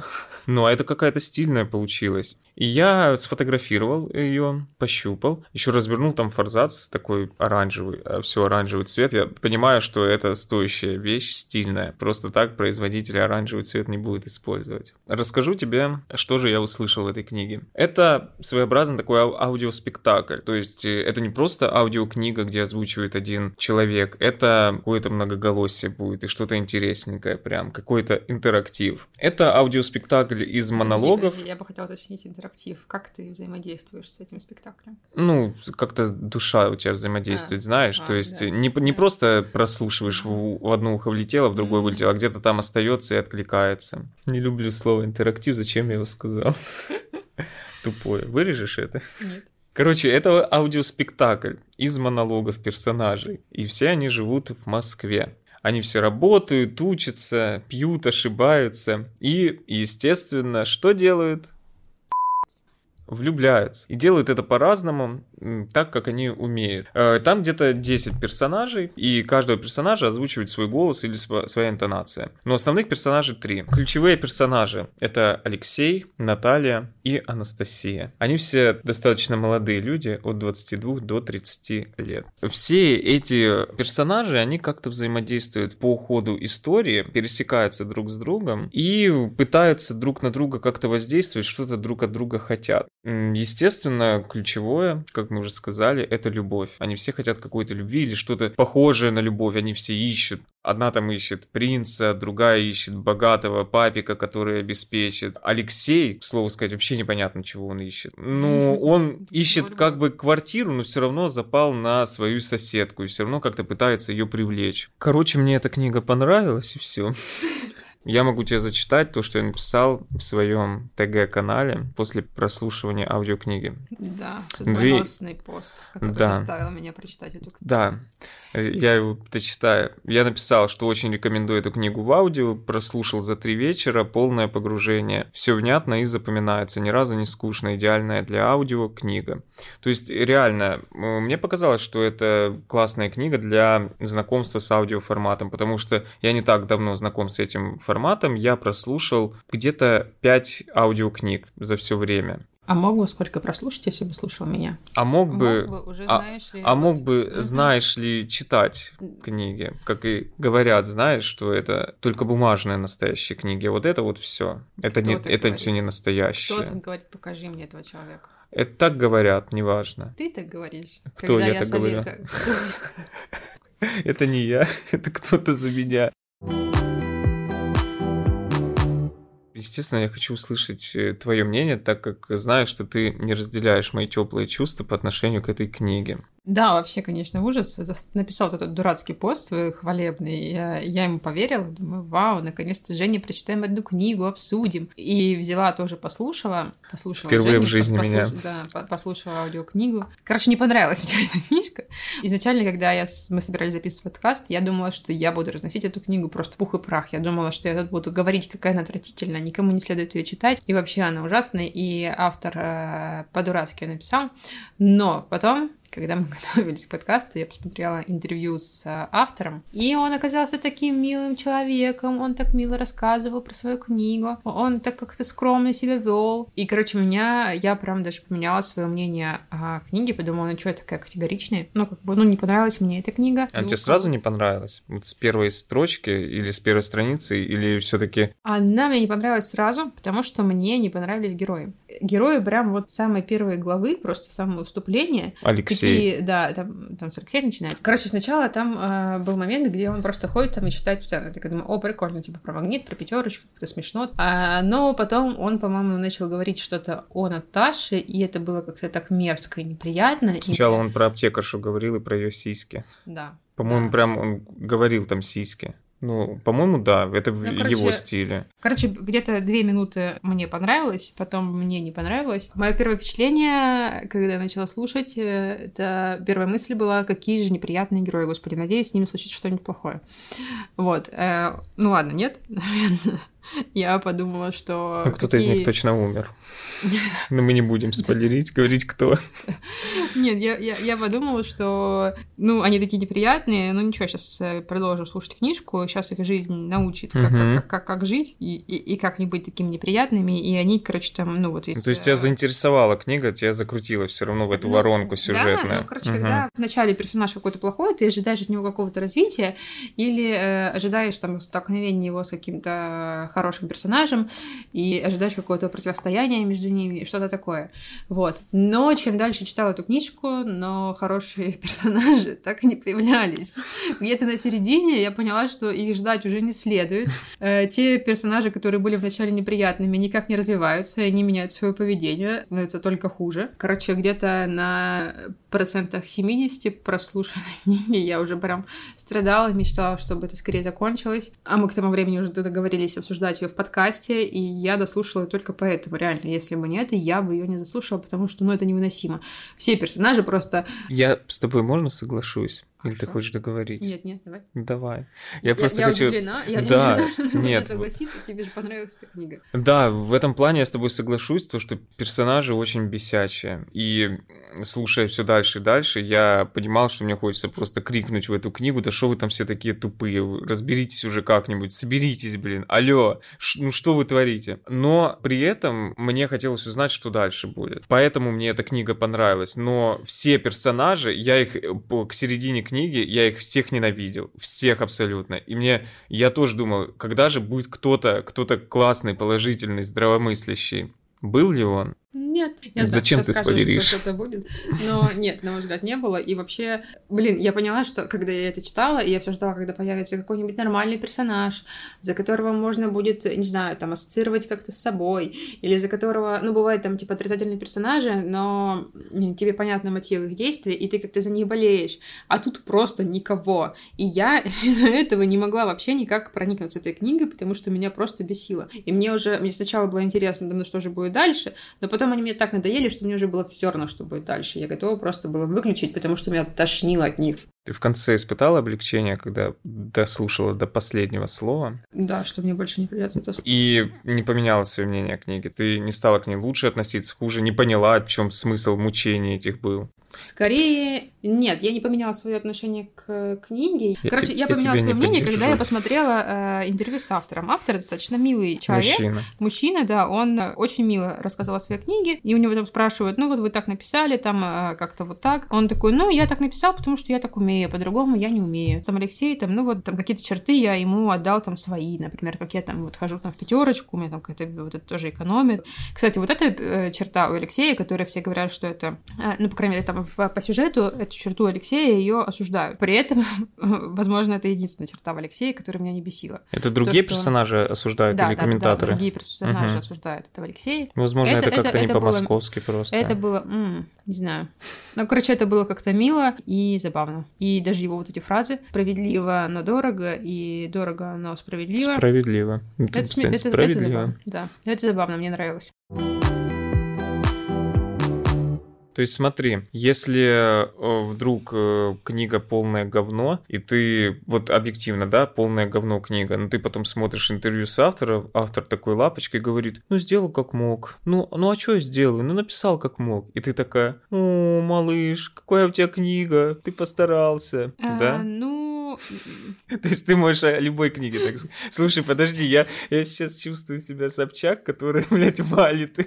Ну, а это какая-то стильная получилась. И я сфотографировал ее, пощупал, еще развернул там форзац такой оранжевый, а все оранжевый цвет. Я понимаю, что это стоящая вещь, стильная. Просто так производитель оранжевый цвет не будет использовать. Расскажу тебе, что же я услышал в этой книге. Это своеобразный такой аудиоспектакль. То есть э, это не просто аудиокнига, где озвучивает один человек. Это какое-то многоголосие будет и что-то интересненькое прям, какой-то интерактив. Это аудиоспектакль из монологов. Подожди, подожди, я бы хотела уточнить интерактив. Как ты взаимодействуешь с этим спектаклем? Ну, как-то душа у тебя взаимодействует, а, знаешь. А, то есть да. не, не да. просто прослушиваешь в, в одно ухо влетело, в другое mm-hmm. вылетело, а где-то там остается и откликается. Не люблю слово интерактив, зачем я его сказал? Тупое. Вырежешь это? Нет. Короче, это аудиоспектакль из монологов персонажей. И все они живут в Москве. Они все работают, учатся, пьют, ошибаются. И, естественно, что делают? Влюбляются. И делают это по-разному, так, как они умеют. Э, там где-то 10 персонажей, и каждого персонажа озвучивает свой голос или своя интонация. Но основных персонажей три. Ключевые персонажи — это Алексей, Наталья и Анастасия. Они все достаточно молодые люди, от 22 до 30 лет. Все эти персонажи, они как-то взаимодействуют по ходу истории, пересекаются друг с другом и пытаются друг на друга как-то воздействовать, что-то друг от друга хотят. Естественно, ключевое, как мы уже сказали, это любовь. Они все хотят какой-то любви или что-то похожее на любовь. Они все ищут. Одна там ищет принца, другая ищет богатого папика, который обеспечит. Алексей, к слову сказать, вообще непонятно, чего он ищет. Ну, он ищет как бы квартиру, но все равно запал на свою соседку и все равно как-то пытается ее привлечь. Короче, мне эта книга понравилась и все. Я могу тебе зачитать то, что я написал в своем ТГ-канале после прослушивания аудиокниги. Да, судьбоносный пост, который да. заставил меня прочитать эту книгу. Да, я его дочитаю. Я написал, что очень рекомендую эту книгу в аудио, прослушал за три вечера, полное погружение. Все внятно и запоминается, ни разу не скучно, идеальная для аудио книга. То есть, реально, мне показалось, что это классная книга для знакомства с аудиоформатом, потому что я не так давно знаком с этим форматом, форматом я прослушал где-то 5 аудиокниг за все время. А мог бы сколько прослушать, если бы слушал меня? А мог бы, мог бы уже, а, знаешь ли, а, мог бы, угу. знаешь ли, читать книги, как и говорят, знаешь, что это только бумажные настоящие книги. Вот это вот все, это не, это все не настоящее. Кто так говорит? Покажи мне этого человека. Это так говорят, неважно. Ты так говоришь. Кто я, я так говорю? Это не я, это кто-то за меня. Естественно, я хочу услышать э, твое мнение, так как знаю, что ты не разделяешь мои теплые чувства по отношению к этой книге. Да, вообще, конечно, ужас. Написал вот этот дурацкий пост свой хвалебный. Я, я ему поверила, думаю, вау, наконец-то Женя, прочитаем одну книгу, обсудим. И взяла тоже, послушала. послушала Впервые Женю, в жизни послуш... меня. Да, послушала аудиокнигу. Короче, не понравилась мне эта книжка. Изначально, когда я, мы собирались записывать подкаст, я думала, что я буду разносить эту книгу просто пух и прах. Я думала, что я тут буду говорить, какая она отвратительная, никому не следует ее читать. И вообще она ужасная, и автор э, по-дурацки написал. Но потом когда мы готовились к подкасту, я посмотрела интервью с э, автором, и он оказался таким милым человеком, он так мило рассказывал про свою книгу, он так как-то скромно себя вел. И, короче, меня, я прям даже поменяла свое мнение о книге, подумала, ну что я такая категоричная? Ну, как бы, ну, не понравилась мне эта книга. А тебе сразу не понравилась? Вот с первой строчки или с первой страницы, или все таки Она мне не понравилась сразу, потому что мне не понравились герои. Герои прям вот самой первой главы, просто самого вступления. Алексей Алексей. да, там, там 47 начинается. Короче, сначала там э, был момент, где он просто ходит там и читает сцены. Так я думаю, о, прикольно, типа про магнит, про пятерочку, как-то смешно. А, но потом он, по-моему, начал говорить что-то о Наташе, и это было как-то так мерзко и неприятно. Сначала и... он про аптекаршу говорил и про ее сиськи. Да. По-моему, да. прям он говорил там сиськи. Ну, по-моему, да, это в ну, короче, его стиле. Короче, где-то две минуты мне понравилось, потом мне не понравилось. Мое первое впечатление, когда я начала слушать, э, это первая мысль была, какие же неприятные герои, господи, надеюсь, с ними случится что-нибудь плохое. Вот. Э, ну ладно, нет, наверное. Я подумала, что... Ну, кто-то какие... из них точно умер. Но мы не будем спойлерить, говорить, кто. Нет, я, я, я подумала, что, ну, они такие неприятные, ну ничего, сейчас э, продолжу слушать книжку, сейчас их жизнь научит, как, uh-huh. как, как, как жить и, и, и как не быть такими неприятными, и они, короче, там, ну, вот... Из... То есть тебя э, заинтересовала книга, тебя закрутила все равно в эту ну, воронку сюжетную. Да, ну, короче, uh-huh. когда вначале персонаж какой-то плохой, ты ожидаешь от него какого-то развития, или э, ожидаешь там столкновения его с каким-то хорошим персонажем, и ожидаешь какого-то противостояния между ними, что-то такое. Вот. Но чем дальше читала эту книжку, но хорошие персонажи так и не появлялись. Где-то на середине я поняла, что их ждать уже не следует. Э, те персонажи, которые были вначале неприятными, никак не развиваются, и они меняют свое поведение, становятся только хуже. Короче, где-то на процентах 70 прослушанной книги я уже прям страдала, мечтала, чтобы это скорее закончилось. А мы к тому времени уже договорились обсуждать ее в подкасте, и я дослушала только поэтому. Реально, если бы не это, я бы ее не заслушала, потому что, ну, это невыносимо. Все персонажи просто... Я с тобой можно соглашусь? Или ты хочешь договорить? Нет, нет, давай. Давай. Я, я просто я хочу... удивлена. Я да, удивлена, нет. согласиться, тебе же понравилась эта книга. Да, в этом плане я с тобой соглашусь, то, что персонажи очень бесячие. И слушая все дальше и дальше, я понимал, что мне хочется просто крикнуть в эту книгу, да что вы там все такие тупые, разберитесь уже как-нибудь, соберитесь, блин, алло, ну что вы творите? Но при этом мне хотелось узнать, что дальше будет. Поэтому мне эта книга понравилась. Но все персонажи, я их э, к середине книги книги, я их всех ненавидел, всех абсолютно. И мне, я тоже думал, когда же будет кто-то, кто-то классный, положительный, здравомыслящий. Был ли он? Нет. Я Зачем ты скажу, спойлеришь? Что что-то будет. Но нет, на мой взгляд, не было. И вообще, блин, я поняла, что когда я это читала, и я все ждала, когда появится какой-нибудь нормальный персонаж, за которого можно будет, не знаю, там, ассоциировать как-то с собой, или за которого, ну, бывают там, типа, отрицательные персонажи, но тебе понятны мотивы их действий, и ты как-то за них болеешь. А тут просто никого. И я из-за этого не могла вообще никак проникнуться этой книгой, потому что меня просто бесило. И мне уже, мне сначала было интересно, думаю, что же будет дальше, но потом они мне так надоели, что мне уже было все равно, что будет дальше. Я готова просто было выключить, потому что меня тошнило от них. Ты в конце испытала облегчение, когда дослушала до последнего слова? Да, что мне больше не придется это слушать. И не поменяла свое мнение о книге. Ты не стала к ней лучше относиться, хуже, не поняла, в чем смысл мучений этих был. Скорее, нет, я не поменяла свое отношение к книге. Я Короче, я, я поменяла свое мнение, поддержу. когда я посмотрела э, интервью с автором. Автор достаточно милый человек. Мужчина. Мужчина, да, он очень мило рассказал о своей книге, и у него там спрашивают, ну вот вы так написали, там э, как-то вот так. Он такой, ну я так написал, потому что я так умею умею, по-другому я не умею. Там Алексей, там, ну вот там какие-то черты я ему отдал там свои, например, как я там вот хожу там в пятерочку, у меня там какая-то вот это тоже экономит. Кстати, вот эта э, черта у Алексея, которая все говорят, что это, э, ну, по крайней мере, там в, по сюжету эту черту Алексея ее осуждают. При этом, возможно, это единственная черта в Алексее, которая меня не бесила. Это другие То, что... персонажи осуждают да, или да, комментаторы? Да, другие персонажи угу. осуждают этого Алексея. Возможно, это, это как-то не по-московски просто. Это было... М- Не знаю. Ну, короче, это было как-то мило и забавно. И даже его вот эти фразы «справедливо, но дорого» и «дорого, но справедливо». Справедливо. Это, это, это, справедливо. Это забавно. Да, это забавно, мне нравилось. То есть смотри, если э, вдруг э, книга полное говно, и ты, вот объективно, да, полное говно книга, но ты потом смотришь интервью с автором, автор такой лапочкой говорит, ну сделал как мог, ну, ну а что я сделаю, ну написал как мог, и ты такая, о, малыш, какая у тебя книга, ты постарался, а, да? Ну, То есть ты можешь о любой книге так сказать. Слушай, подожди, я, я сейчас чувствую себя Собчак, который, блядь, валит,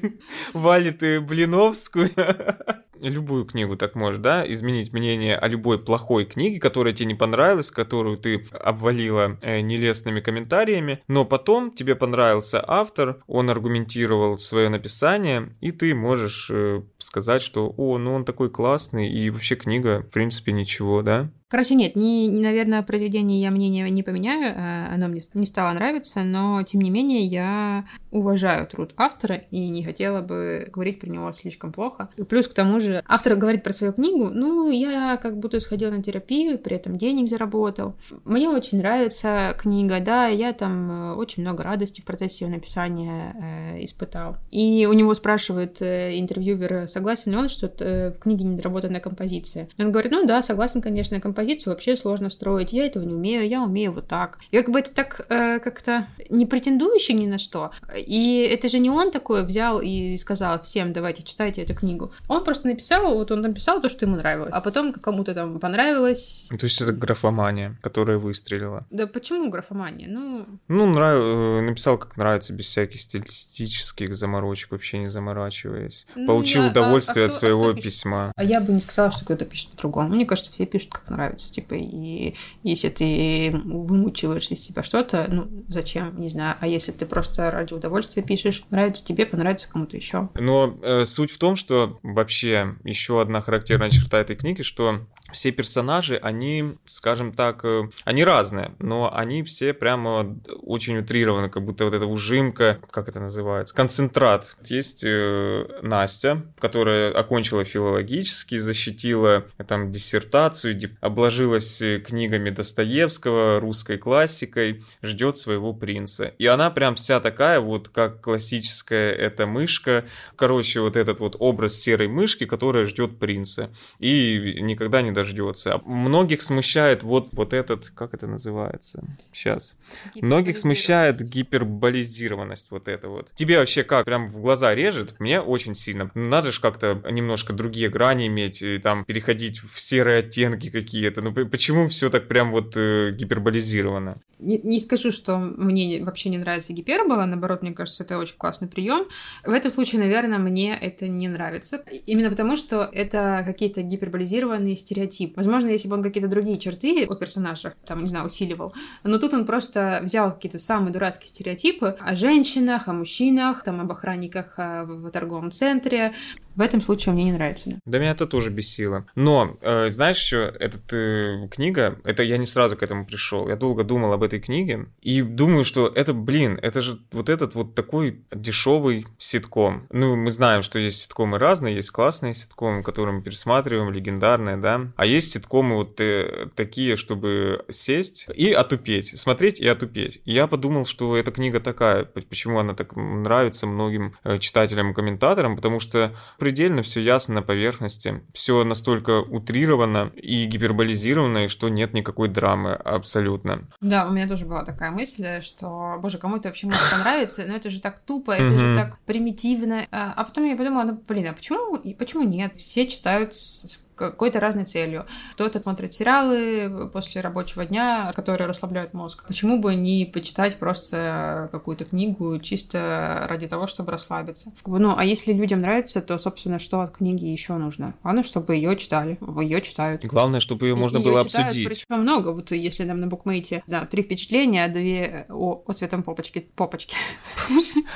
валит Блиновскую. Любую книгу так можешь, да, изменить мнение о любой плохой книге, которая тебе не понравилась, которую ты обвалила э, нелестными комментариями, но потом тебе понравился автор, он аргументировал свое написание, и ты можешь э, сказать, что, о, ну он такой классный, и вообще книга, в принципе, ничего, да? Короче, нет, не, не, наверное, произведение я мнение не поменяю, э, оно мне не стало нравиться, но, тем не менее, я уважаю труд автора и не хотела бы говорить про него слишком плохо. И плюс к тому же, автор говорит про свою книгу, ну, я как будто сходила на терапию, при этом денег заработал. Мне очень нравится книга, да, я там э, очень много радости в процессе ее написания э, испытал. И у него спрашивает э, интервьюер, согласен ли он, что э, в книге недоработанная композиция. И он говорит, ну да, согласен, конечно, композицию вообще сложно строить. Я этого не умею, я умею вот так. И как бы это так э, как-то не претендующий ни на что. И это же не он такой взял и сказал всем, давайте читайте эту книгу. Он просто написал, вот он написал то, что ему нравилось. А потом кому-то там понравилось. То есть это графомания, которая выстрелила. Да почему графомания? Ну... Ну, нрав... Э, написал, как нравится, без всяких стилистических заморочек, вообще не заморачиваясь. Ну, Получил я... удовольствие а, а кто, от своего а письма. А я бы не сказала, что кто-то пишет по-другому. Мне кажется, все пишут, как нравится нравится, типа, и если ты вымучиваешь из себя что-то, ну, зачем, не знаю, а если ты просто ради удовольствия пишешь, нравится тебе, понравится кому-то еще. Но э, суть в том, что вообще еще одна характерная черта этой книги, что все персонажи, они, скажем так, э, они разные, но они все прямо очень утрированы, как будто вот эта ужимка, как это называется, концентрат. Есть э, Настя, которая окончила филологический, защитила э, там диссертацию, обложилась книгами Достоевского, русской классикой, ждет своего принца. И она прям вся такая вот, как классическая эта мышка, короче, вот этот вот образ серой мышки, которая ждет принца. И никогда не дождется. Многих смущает вот, вот этот, как это называется сейчас? Многих смущает гиперболизированность вот это вот. Тебе вообще как, прям в глаза режет? Мне очень сильно. Надо же как-то немножко другие грани иметь, и там переходить в серые оттенки какие-то. Ну почему все так прям вот э, гиперболизировано? Не, не скажу, что мне вообще не нравится гипербола, наоборот, мне кажется, это очень классный прием. В этом случае, наверное, мне это не нравится. Именно потому, что это какие-то гиперболизированные стереотипы. Возможно, если бы он какие-то другие черты от персонажа, там, не знаю, усиливал, но тут он просто взял какие-то самые дурацкие стереотипы о женщинах, о мужчинах, там, об охранниках э, в торговом центре, в этом случае мне не нравится. Да, да меня это тоже бесило. Но, э, знаешь, еще эта э, книга, это я не сразу к этому пришел. Я долго думал об этой книге и думаю, что это, блин, это же вот этот вот такой дешевый ситком. Ну, мы знаем, что есть ситкомы разные, есть классные ситкомы, которые мы пересматриваем, легендарные, да. А есть ситкомы вот э, такие, чтобы сесть и отупеть, смотреть и отупеть. И я подумал, что эта книга такая, почему она так нравится многим э, читателям и комментаторам, потому что предельно все ясно на поверхности, все настолько утрировано и гиперболизировано, и что нет никакой драмы абсолютно. Да, у меня тоже была такая мысль, что, боже, кому это вообще может понравиться, но это же так тупо, это же так примитивно. А, а потом я подумала, ну, блин, а почему, почему нет? Все читают с какой-то разной целью. Кто-то смотрит сериалы после рабочего дня, которые расслабляют мозг. Почему бы не почитать просто какую-то книгу чисто ради того, чтобы расслабиться? Ну, а если людям нравится, то, собственно, что от книги еще нужно? Главное, чтобы ее читали. Ее читают. Главное, чтобы ее можно было читают, обсудить. Причем много. Вот если нам на букмейте, да, три впечатления, две о, о святом попочке, попочке.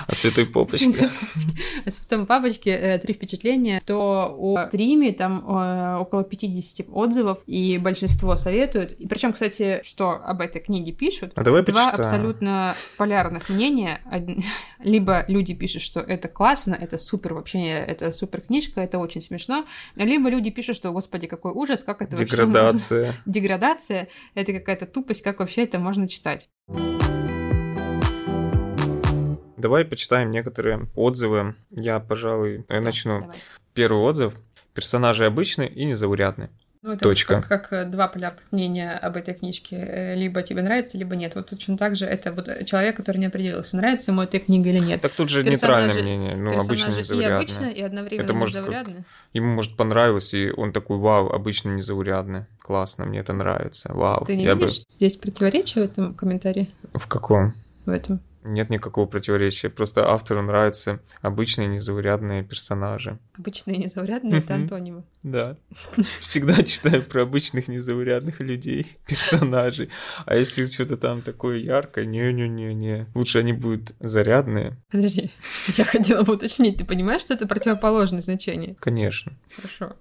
О святой попочке. О святом папочке, три впечатления, то о стриме там э, около 50 отзывов, и большинство советуют. И причем, кстати, что об этой книге пишут, А давай два почитаем. абсолютно полярных мнения. Либо люди пишут, что это классно, это супер вообще, это супер книжка, это очень смешно. Либо люди пишут, что, господи, какой ужас, как это вообще можно... Деградация. Деградация, это какая-то тупость, как вообще это можно читать. Давай почитаем некоторые отзывы. Я, пожалуй, э, начну. Давай. Первый отзыв. Персонажи обычные и незаурядные. Ну, это Точка. Как, как, э, два полярных мнения об этой книжке. Э, Либо тебе нравится, либо нет. Вот точно так же это вот человек, который не определился, нравится ему эта книга или нет. Так тут же Персонажи- нейтральное мнение. Ну, обычно и обычно, и одновременно Это может как-. Ему, может, понравилось, и он такой, вау, обычно незаурядный. Классно, мне это нравится. Вау. Ты не Я бы- видишь здесь противоречия в этом комментарии? В каком? В этом? Нет никакого противоречия. Просто автору нравятся обычные незаурядные персонажи. Обычные незаурядные — это антонимы. Да. Всегда читаю про обычных незаурядных людей, персонажей. А если что-то там такое яркое, не-не-не-не. Лучше они будут зарядные. Подожди, я хотела бы уточнить. Ты понимаешь, что это противоположное значение? Конечно. Хорошо.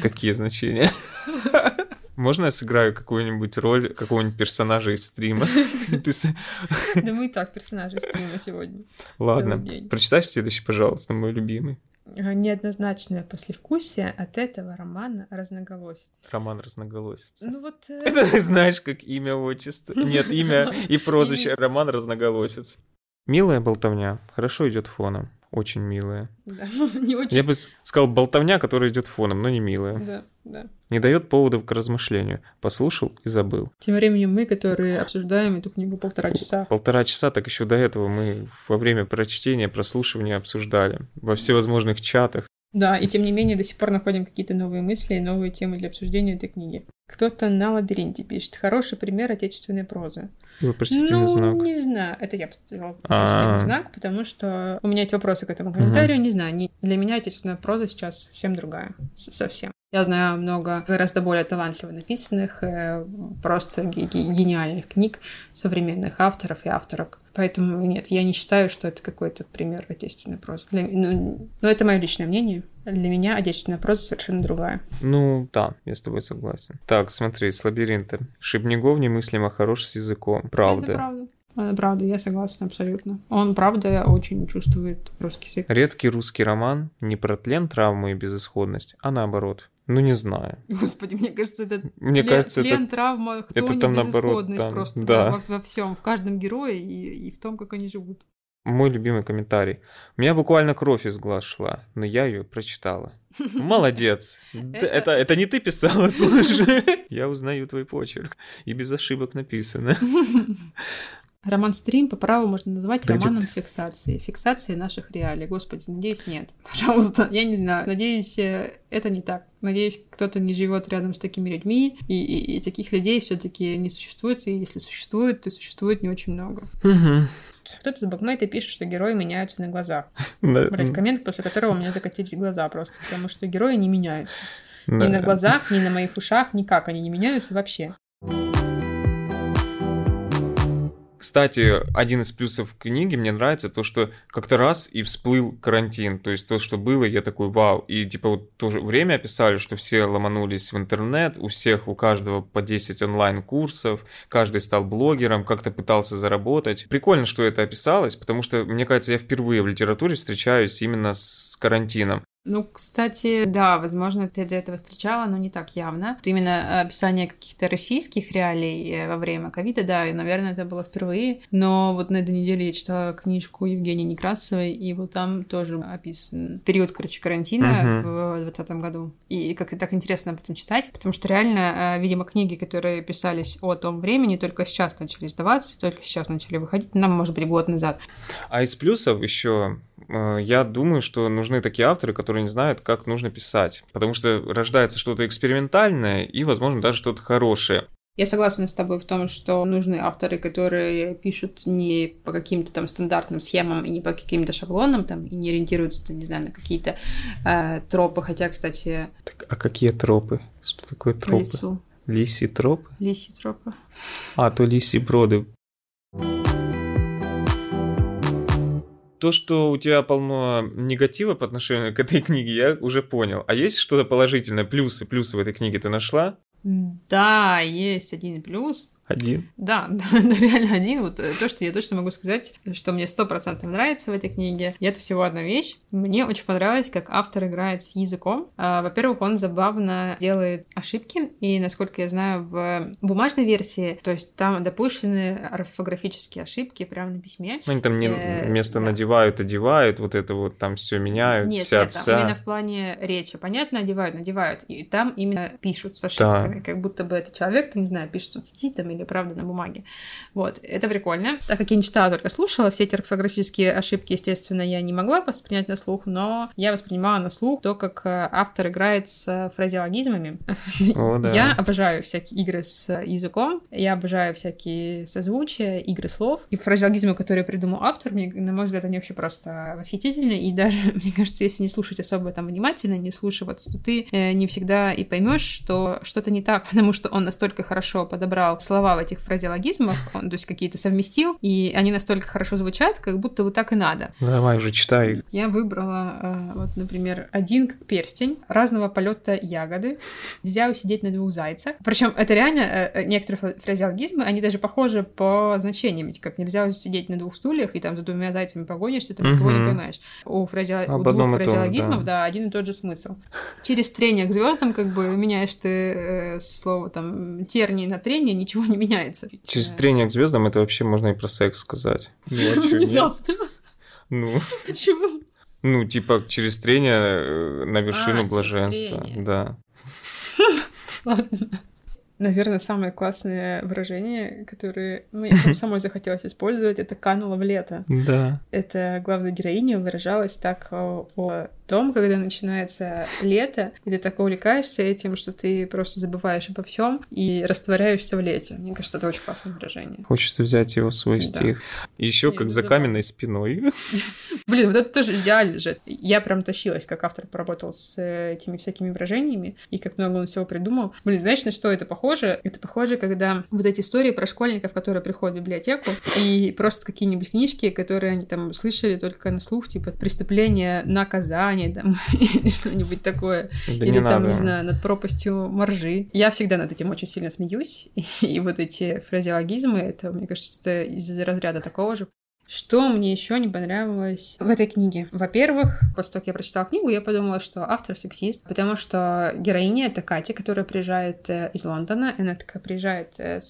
Какие значения? Можно я сыграю какую-нибудь роль какого-нибудь персонажа из стрима? Да мы и так персонажи стрима сегодня. Ладно. Прочитай следующий, пожалуйста, мой любимый. А, Неоднозначное послевкусие от этого романа разноголосит. Роман Разноголосец. Ну вот... э, Это ты знаешь, как имя, отчество. Нет, имя и прозвище. Роман Разноголосец. Милая болтовня. Хорошо идет фоном. Очень милая. да, не очень... Я бы сказал болтовня, которая идет фоном, но не милая. Да, да. Не дает поводов к размышлению. Послушал и забыл. Тем временем мы, которые обсуждаем эту книгу полтора часа. Полтора часа, так еще до этого мы во время прочтения, прослушивания обсуждали. Во всевозможных чатах. Да, и тем не менее до сих пор находим какие-то новые мысли и новые темы для обсуждения этой книги. Кто-то на лабиринте пишет. Хороший пример отечественной прозы. Вопросительный ну, знак. не знаю. Это я поставила А. вопросительный знак, потому что у меня есть вопросы к этому комментарию. Не знаю, не- для меня отечественная проза сейчас совсем другая. Совсем. Я знаю много гораздо более талантливо написанных, э, просто ге- ге- гениальных книг современных авторов и авторок. Поэтому нет, я не считаю, что это какой-то пример отечественной прозы. Для- ну, но это мое личное мнение. Для меня отечественная проза совершенно другая. Ну, да, я с тобой согласен. Так, смотри, с лабиринта. Шибнегов немыслимо хорош с языком. Правда. Это правда. Это правда, я согласна абсолютно. Он, правда, очень чувствует русский язык. Редкий русский роман не про тлен, травмы и безысходность, а наоборот. Ну, не знаю. Господи, мне кажется, это Мне тлен, кажется, тлен, это... травма, кто это там наоборот, там, просто да. во, во всем, в каждом герое и, и в том, как они живут. Мой любимый комментарий. У меня буквально кровь из глаз шла, но я ее прочитала. Молодец. Это, это не ты писала, слушай. Я узнаю твой почерк. И без ошибок написано. Роман «Стрим» по праву можно назвать где романом фиксации. Фиксации наших реалий. Господи, надеюсь, нет. Пожалуйста, я не знаю. Надеюсь, э, это не так. Надеюсь, кто-то не живет рядом с такими людьми, и, и- и таких людей все-таки не существует, и если существует, то существует не очень много. Кто-то с букмейта пишет, что герои меняются на глазах. Да, Блять, коммент, после которого у меня закатились глаза просто, потому что герои не меняются. Ни на глазах, ни на моих ушах, никак они не меняются вообще. Кстати, один из плюсов книги мне нравится то, что как-то раз и всплыл карантин. То есть то, что было, я такой, вау. И типа вот то же время описали, что все ломанулись в интернет, у всех, у каждого по 10 онлайн-курсов, каждый стал блогером, как-то пытался заработать. Прикольно, что это описалось, потому что, мне кажется, я впервые в литературе встречаюсь именно с карантином. Ну, кстати, да, возможно, ты до этого встречала, но не так явно. Вот Именно описание каких-то российских реалий э, во время ковида, да, и, наверное, это было впервые. Но вот на этой неделе я читала книжку Евгении Некрасовой, и вот там тоже описан период, короче, карантина Мгм. в 2020 году. И как так интересно об этом читать, потому что реально, э, видимо, книги, которые писались о том времени, только сейчас начали издаваться, только сейчас начали выходить, нам, может быть, год назад. А из плюсов еще я думаю, что нужны такие авторы, которые не знают, как нужно писать. Потому что рождается что-то экспериментальное и, возможно, даже что-то хорошее. Я согласна с тобой в том, что нужны авторы, которые пишут не по каким-то там стандартным схемам и не по каким-то шаблонам, там, и не ориентируются, не знаю, на какие-то э, тропы, хотя, кстати, Так, а какие тропы? Что такое по тропы? лесу. Лисий троп? Лиси тропы. А, то лисий броды. То, что у тебя полно негатива по отношению к этой книге, я уже понял. А есть что-то положительное, плюсы, плюсы в этой книге ты нашла? Да, есть один плюс. Один? Да, да, да, реально один. Вот э, то, что я точно могу сказать, что мне сто процентов нравится в этой книге, и это всего одна вещь. Мне очень понравилось, как автор играет с языком. А, во-первых, он забавно делает ошибки, и, насколько я знаю, в бумажной версии, то есть там допущены орфографические ошибки прямо на письме. Они там не Э, место да. надевают, одевают, вот это вот там все меняют, Нет, вся нет, там именно в плане речи. Понятно, одевают, надевают. И там именно пишут с ошибками. Как будто бы это человек, не знаю, пишет в соцсети там или правда на бумаге. Вот, это прикольно. Так как я не читала, только слушала, все эти орфографические ошибки, естественно, я не могла воспринять на слух, но я воспринимала на слух то, как э, автор играет с фразеологизмами. О, да. Я обожаю всякие игры с языком, я обожаю всякие созвучия, игры слов. И фразеологизмы, которые придумал автор, мне, на мой взгляд, они вообще просто восхитительны. И даже, мне кажется, если не слушать особо там внимательно, не вслушиваться, то ты э, не всегда и поймешь, что что-то не так, потому что он настолько хорошо подобрал слова в этих фразеологизмах, он, то есть какие-то совместил, и они настолько хорошо звучат, как будто вот так и надо. Давай уже читай. Я выбрала, э, вот, например, один как перстень, разного полета ягоды. Нельзя усидеть на двух зайцах. Причем это реально э, э, некоторые фра- фразеологизмы, они даже похожи по значениям. Ведь Как нельзя сидеть на двух стульях и там за двумя зайцами погонишься, ты никого не Мгм. поймаешь. У, фразео- у двух фразеологизмов, да. да, один и тот же смысл. Через трение к звездам, как бы меняешь ты э, слово там тернии на трение, ничего не меняется. Через Э, трение к звездам это вообще можно и про секс сказать. Внезапно. Ну, Почему? ну, типа через трение э, на вершину А, через блаженства. Да. Ладно. Наверное, самое классное выражение, которое мне самой захотелось использовать, это «кануло в лето». Да. Это главная героиня выражалась так о, о том, когда начинается лето, и ты так увлекаешься этим, что ты просто забываешь обо всем и растворяешься в лете. Мне кажется, это очень классное выражение. Хочется взять его в свой Да. стих. Еще Не, как за каменной спиной. Блин, вот это тоже идеально же. Я прям тащилась, как автор поработал с э, этими всякими выражениями, и как много он всего придумал. Блин, знаешь, на что это похоже? Это похоже, когда вот эти истории про школьников, которые приходят в библиотеку, и просто какие-нибудь книжки, которые они там слышали только на слух, типа «Преступление, наказание», там, или что-нибудь такое. Да Или не там, надо. не знаю, над пропастью моржи. Я всегда над этим очень сильно смеюсь. И, вот эти фразеологизмы, это, мне кажется, что-то из разряда такого же. Что мне еще не понравилось в этой книге? Во-первых, после того, как я прочитала книгу, я подумала, что автор сексист, потому что героиня — это Катя, которая приезжает э, из Лондона, и она такая приезжает э,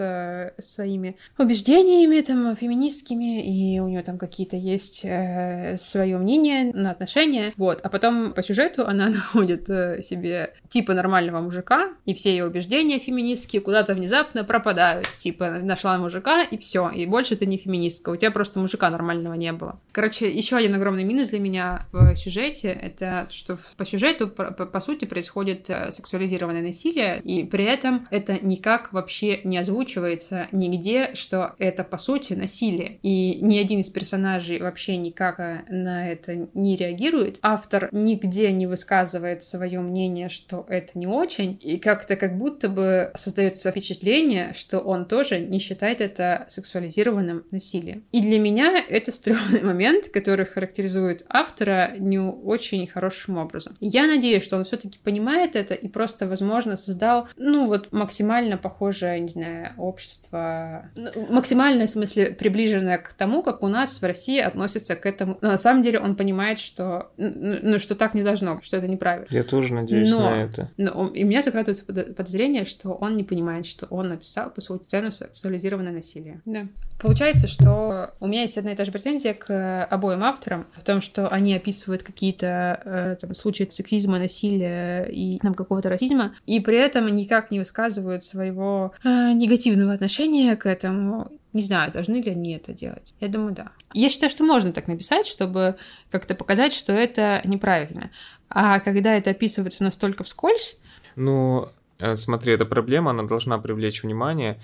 э, своими убеждениями там феминистскими, и у нее там какие-то есть свое мнение на отношения, вот. А потом по сюжету она находит э, себе типа нормального мужика, и все ее убеждения феминистские куда-то внезапно пропадают. Типа нашла мужика, и все, и больше ты не феминистка, у тебя просто мужика нормального не было. Короче, еще один огромный минус для меня в сюжете, это что по сюжету, по, по- сути, происходит э, сексуализированное насилие, и при этом это никак вообще не озвучивается нигде, что это, по сути, насилие. И ни один из персонажей вообще никак э, на это не реагирует. Автор нигде не высказывает свое мнение, что это не очень, и как-то как будто бы создается впечатление, что он тоже не считает это сексуализированным насилием. И для меня это стрёмный момент, который характеризует автора не очень хорошим образом. Я надеюсь, что он все-таки понимает это и просто, возможно, создал, ну вот, максимально похожее, не знаю, общество, ну, максимально, в смысле, приближенное к тому, как у нас в России относятся к этому. Но на самом деле он понимает, что, ну, что так не должно, что это неправильно. Я тоже надеюсь Но- на это. Но и у меня закрадывается подо- подозрение, что он не понимает, что он написал, по сути, сцену сексуализированное насилие. Да. Получается, что у меня есть одна и та же претензия к э, обоим авторам в том, что они описывают какие-то э, там, случаи сексизма, насилия и там, какого-то расизма, и при этом никак не высказывают своего э, негативного отношения к этому. Не знаю, должны ли они это делать. Я думаю, да. Я считаю, что можно так написать, чтобы как-то показать, что это неправильно. А когда это описывается настолько вскользь, Ну, э, смотри, эта проблема, она должна привлечь внимание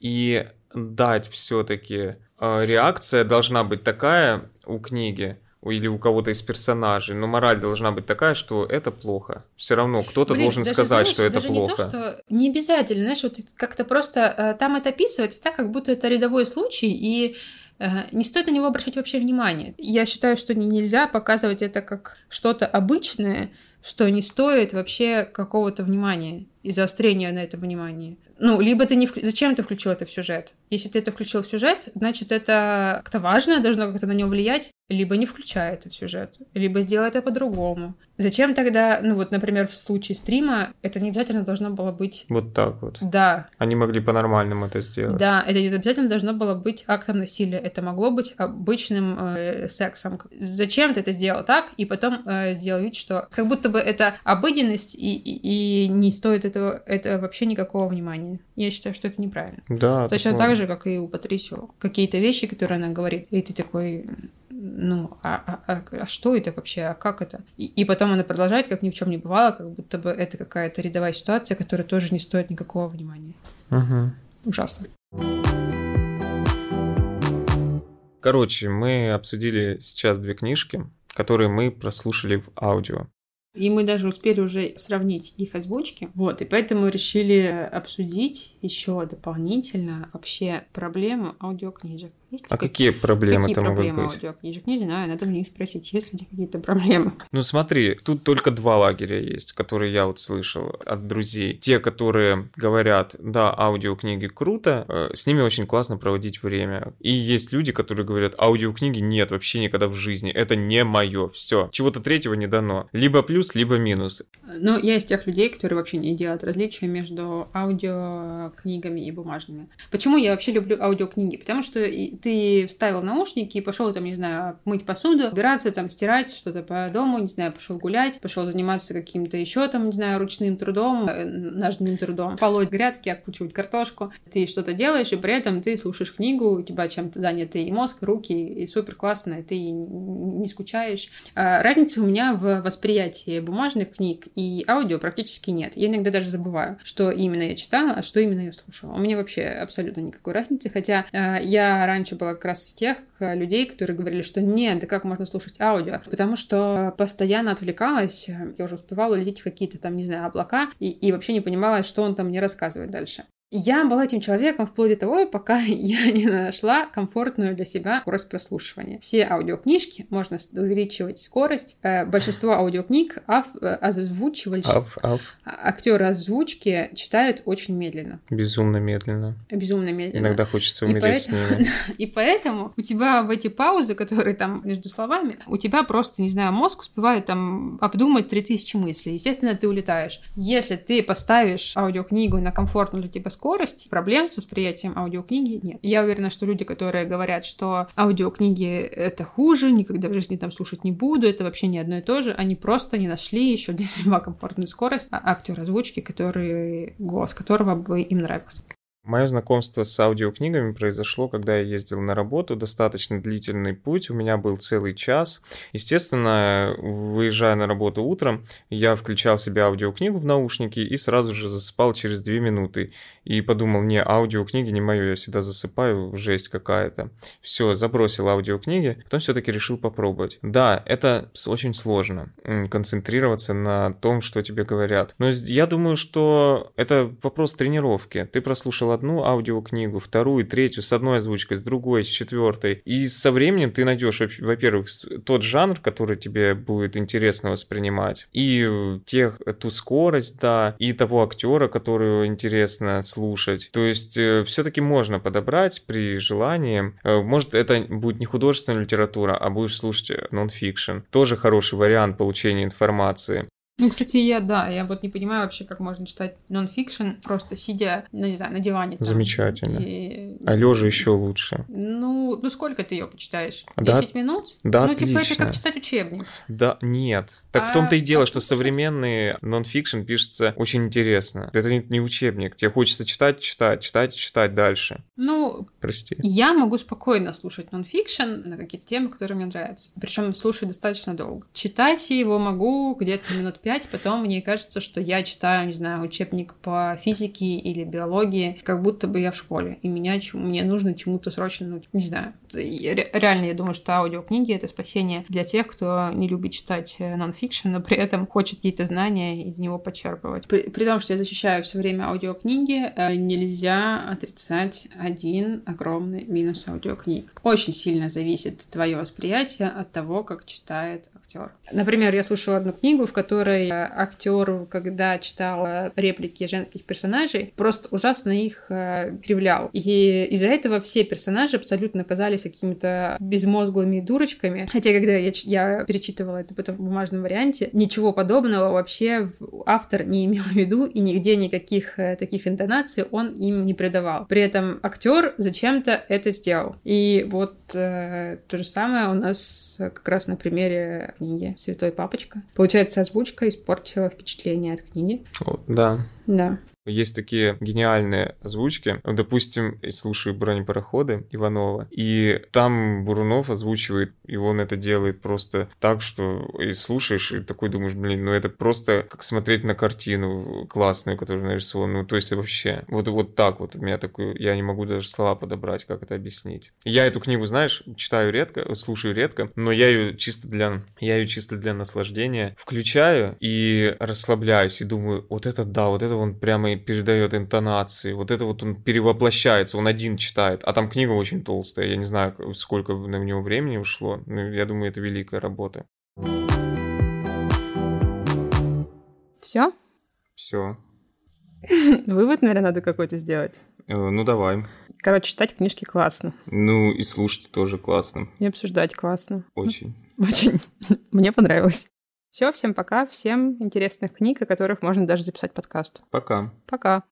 и дать все-таки реакция должна быть такая у книги или у кого-то из персонажей, но мораль должна быть такая, что это плохо. Все равно кто-то Блин, должен даже, сказать, знаешь, что это даже плохо. Не, то, что... не обязательно, знаешь, вот как-то просто э, там это описывается так, как будто это рядовой случай, и э, не стоит на него обращать вообще внимание. Я считаю, что нельзя показывать это как что-то обычное, что не стоит вообще какого-то внимания и заострения на это внимание. Ну, либо ты не... Вк... Зачем ты включил это в сюжет? Если ты это включил в сюжет, значит, это как-то важное, должно как-то на него влиять, либо не включай это в сюжет, либо сделай это по-другому. Зачем тогда, ну вот, например, в случае стрима, это не обязательно должно было быть... Вот так вот. Да. Они могли по-нормальному это сделать. Да, это не обязательно должно было быть актом насилия, это могло быть обычным э, сексом. Зачем ты это сделал так, и потом э, сделал вид, что как будто бы это обыденность, и, и, и не стоит этого, это вообще никакого внимания. Я считаю, что это неправильно. Да. Точно такое. так же, как и у Патрисио. Какие-то вещи, которые она говорит, и ты такой, ну, а, а, а, а что это вообще, а как это? И, и потом она продолжает, как ни в чем не бывало, как будто бы это какая-то рядовая ситуация, которая тоже не стоит никакого внимания. Угу. Ужасно. Короче, мы обсудили сейчас две книжки, которые мы прослушали в аудио. И мы даже успели уже сравнить их озвучки. Вот, и поэтому решили обсудить еще дополнительно вообще проблему аудиокнижек. Есть а какие проблемы какие там проблемы могут быть? аудиокнижек? Не знаю, надо мне спросить, есть ли какие-то проблемы. Ну смотри, тут только два лагеря есть, которые я вот слышал от друзей. Те, которые говорят, да, аудиокниги круто, э, с ними очень классно проводить время. И есть люди, которые говорят, аудиокниги нет вообще никогда в жизни, это не мое, все. Чего-то третьего не дано. Либо плюс, либо минус. Ну, я из тех людей, которые вообще не делают различия между аудиокнигами и бумажными. Почему я вообще люблю аудиокниги? Потому что ты вставил наушники и пошел там, не знаю, мыть посуду, убираться, там, стирать что-то по дому, не знаю, пошел гулять, пошел заниматься каким-то еще там, не знаю, ручным трудом, э, ножным трудом, полоть грядки, окучивать картошку. Ты что-то делаешь, и при этом ты слушаешь книгу, у тебя чем-то занятый и мозг, и руки, и супер классно, и ты не скучаешь. А разницы у меня в восприятии бумажных книг и аудио практически нет. Я иногда даже забываю, что именно я читала, а что именно я слушала. У меня вообще абсолютно никакой разницы, хотя э, я раньше была как раз из тех э, людей, которые говорили, что нет, да как можно слушать аудио, потому что постоянно отвлекалась, я уже успевала улететь в какие-то там, не знаю, облака, и, и вообще не понимала, что он там мне рассказывает дальше. Я была этим человеком вплоть до того, пока я не нашла комфортную для себя скорость прослушивания. Все аудиокнижки можно увеличивать скорость. Э, большинство аудиокниг ав, озвучивальщик, ав, ав. А, актеры озвучки читают очень медленно. Безумно медленно. Безумно медленно. Иногда хочется умереть и поэтому, с ними. И поэтому у тебя в эти паузы, которые там между словами, у тебя просто, не знаю, мозг успевает там обдумать 3000 мыслей. Естественно, ты улетаешь. Если ты поставишь аудиокнигу на комфортную для тебя скорость, проблем с восприятием аудиокниги нет. Я уверена, что люди, которые говорят, что аудиокниги это хуже, никогда в жизни там слушать не буду, это вообще не одно и то же, они просто не нашли еще для себя комфортную скорость, а актер озвучки, который, голос которого бы им нравился. Мое знакомство с аудиокнигами произошло, когда я ездил на работу, достаточно длительный путь, у меня был целый час. Естественно, выезжая на работу утром, я включал себе аудиокнигу в наушники и сразу же засыпал через две минуты. И подумал, не, аудиокниги не мое, я всегда засыпаю, жесть какая-то. Все, забросил аудиокниги, потом все-таки решил попробовать. Да, это очень сложно, концентрироваться на том, что тебе говорят. Но я думаю, что это вопрос тренировки. Ты прослушал одну аудиокнигу, вторую, третью, с одной озвучкой, с другой, с четвертой. И со временем ты найдешь, во-первых, тот жанр, который тебе будет интересно воспринимать, и тех, ту скорость, да, и того актера, которого интересно слушать. То есть э, все-таки можно подобрать при желании. Э, может, это будет не художественная литература, а будешь слушать нон-фикшн. Тоже хороший вариант получения информации. Ну, кстати, я, да, я вот не понимаю вообще, как можно читать нон-фикшн, просто сидя, ну, не знаю, на диване. Там, Замечательно. И... А лежа еще лучше. Ну, ну сколько ты ее почитаешь? Да? 10 минут? Да, Ну, отлично. типа, это как читать учебник. Да, нет. Так А в том-то и дело, что послушать? современный нон-фикшн пишется очень интересно. Это не, не учебник. Тебе хочется читать, читать, читать, читать дальше. Ну, Прости. я могу спокойно слушать нон-фикшн на какие-то темы, которые мне нравятся. Причем слушать достаточно долго. Читать его могу где-то минут пять, потом мне кажется, что я читаю, не знаю, учебник по физике или биологии, как будто бы я в школе, и меня, мне нужно чему-то срочно, ну, не знаю, реально я думаю, что аудиокниги — это спасение для тех, кто не любит читать э, нонфикшн, но при этом хочет какие-то знания из него почерпывать. При, при том, что я защищаю все время аудиокниги, э, нельзя отрицать один огромный минус аудиокниг. Очень сильно зависит твое восприятие от того, как читает актер. Например, я слушала одну книгу, в которой актер, когда читал реплики женских персонажей, просто ужасно их э, кривлял. И из-за этого все персонажи абсолютно казались какими-то безмозглыми дурочками. Хотя, когда я, я перечитывала это потом в бумажном варианте, ничего подобного вообще автор не имел в виду, и нигде никаких э, таких интонаций он им не придавал. При этом актер зачем-то это сделал. И вот э, то же самое у нас как раз на примере книги «Святой папочка». Получается, озвучка испортила впечатление от книги. Да. Да. Есть такие гениальные озвучки. Допустим, я слушаю «Бронепароходы» Иванова, и там Бурунов озвучивает, и он это делает просто так, что и слушаешь, и такой думаешь, блин, ну это просто как смотреть на картину классную, которая нарисована. Ну, то есть вообще, вот, вот так вот у меня такой, я не могу даже слова подобрать, как это объяснить. Я эту книгу, знаешь, читаю редко, слушаю редко, но я ее чисто для, я ее чисто для наслаждения включаю и расслабляюсь, и думаю, вот это да, вот это он прямо передает интонации. Вот это вот он перевоплощается, он один читает. А там книга очень толстая. Я не знаю, сколько на него времени ушло. Но я думаю, это великая работа. Все? Все. Вывод, наверное, надо какой-то сделать. Э, ну, давай. Короче, читать книжки классно. Ну, и слушать тоже классно. И обсуждать классно. Очень. Очень. Мне понравилось. Все, всем пока. Всем интересных книг, о которых можно даже записать подкаст. Пока. Пока.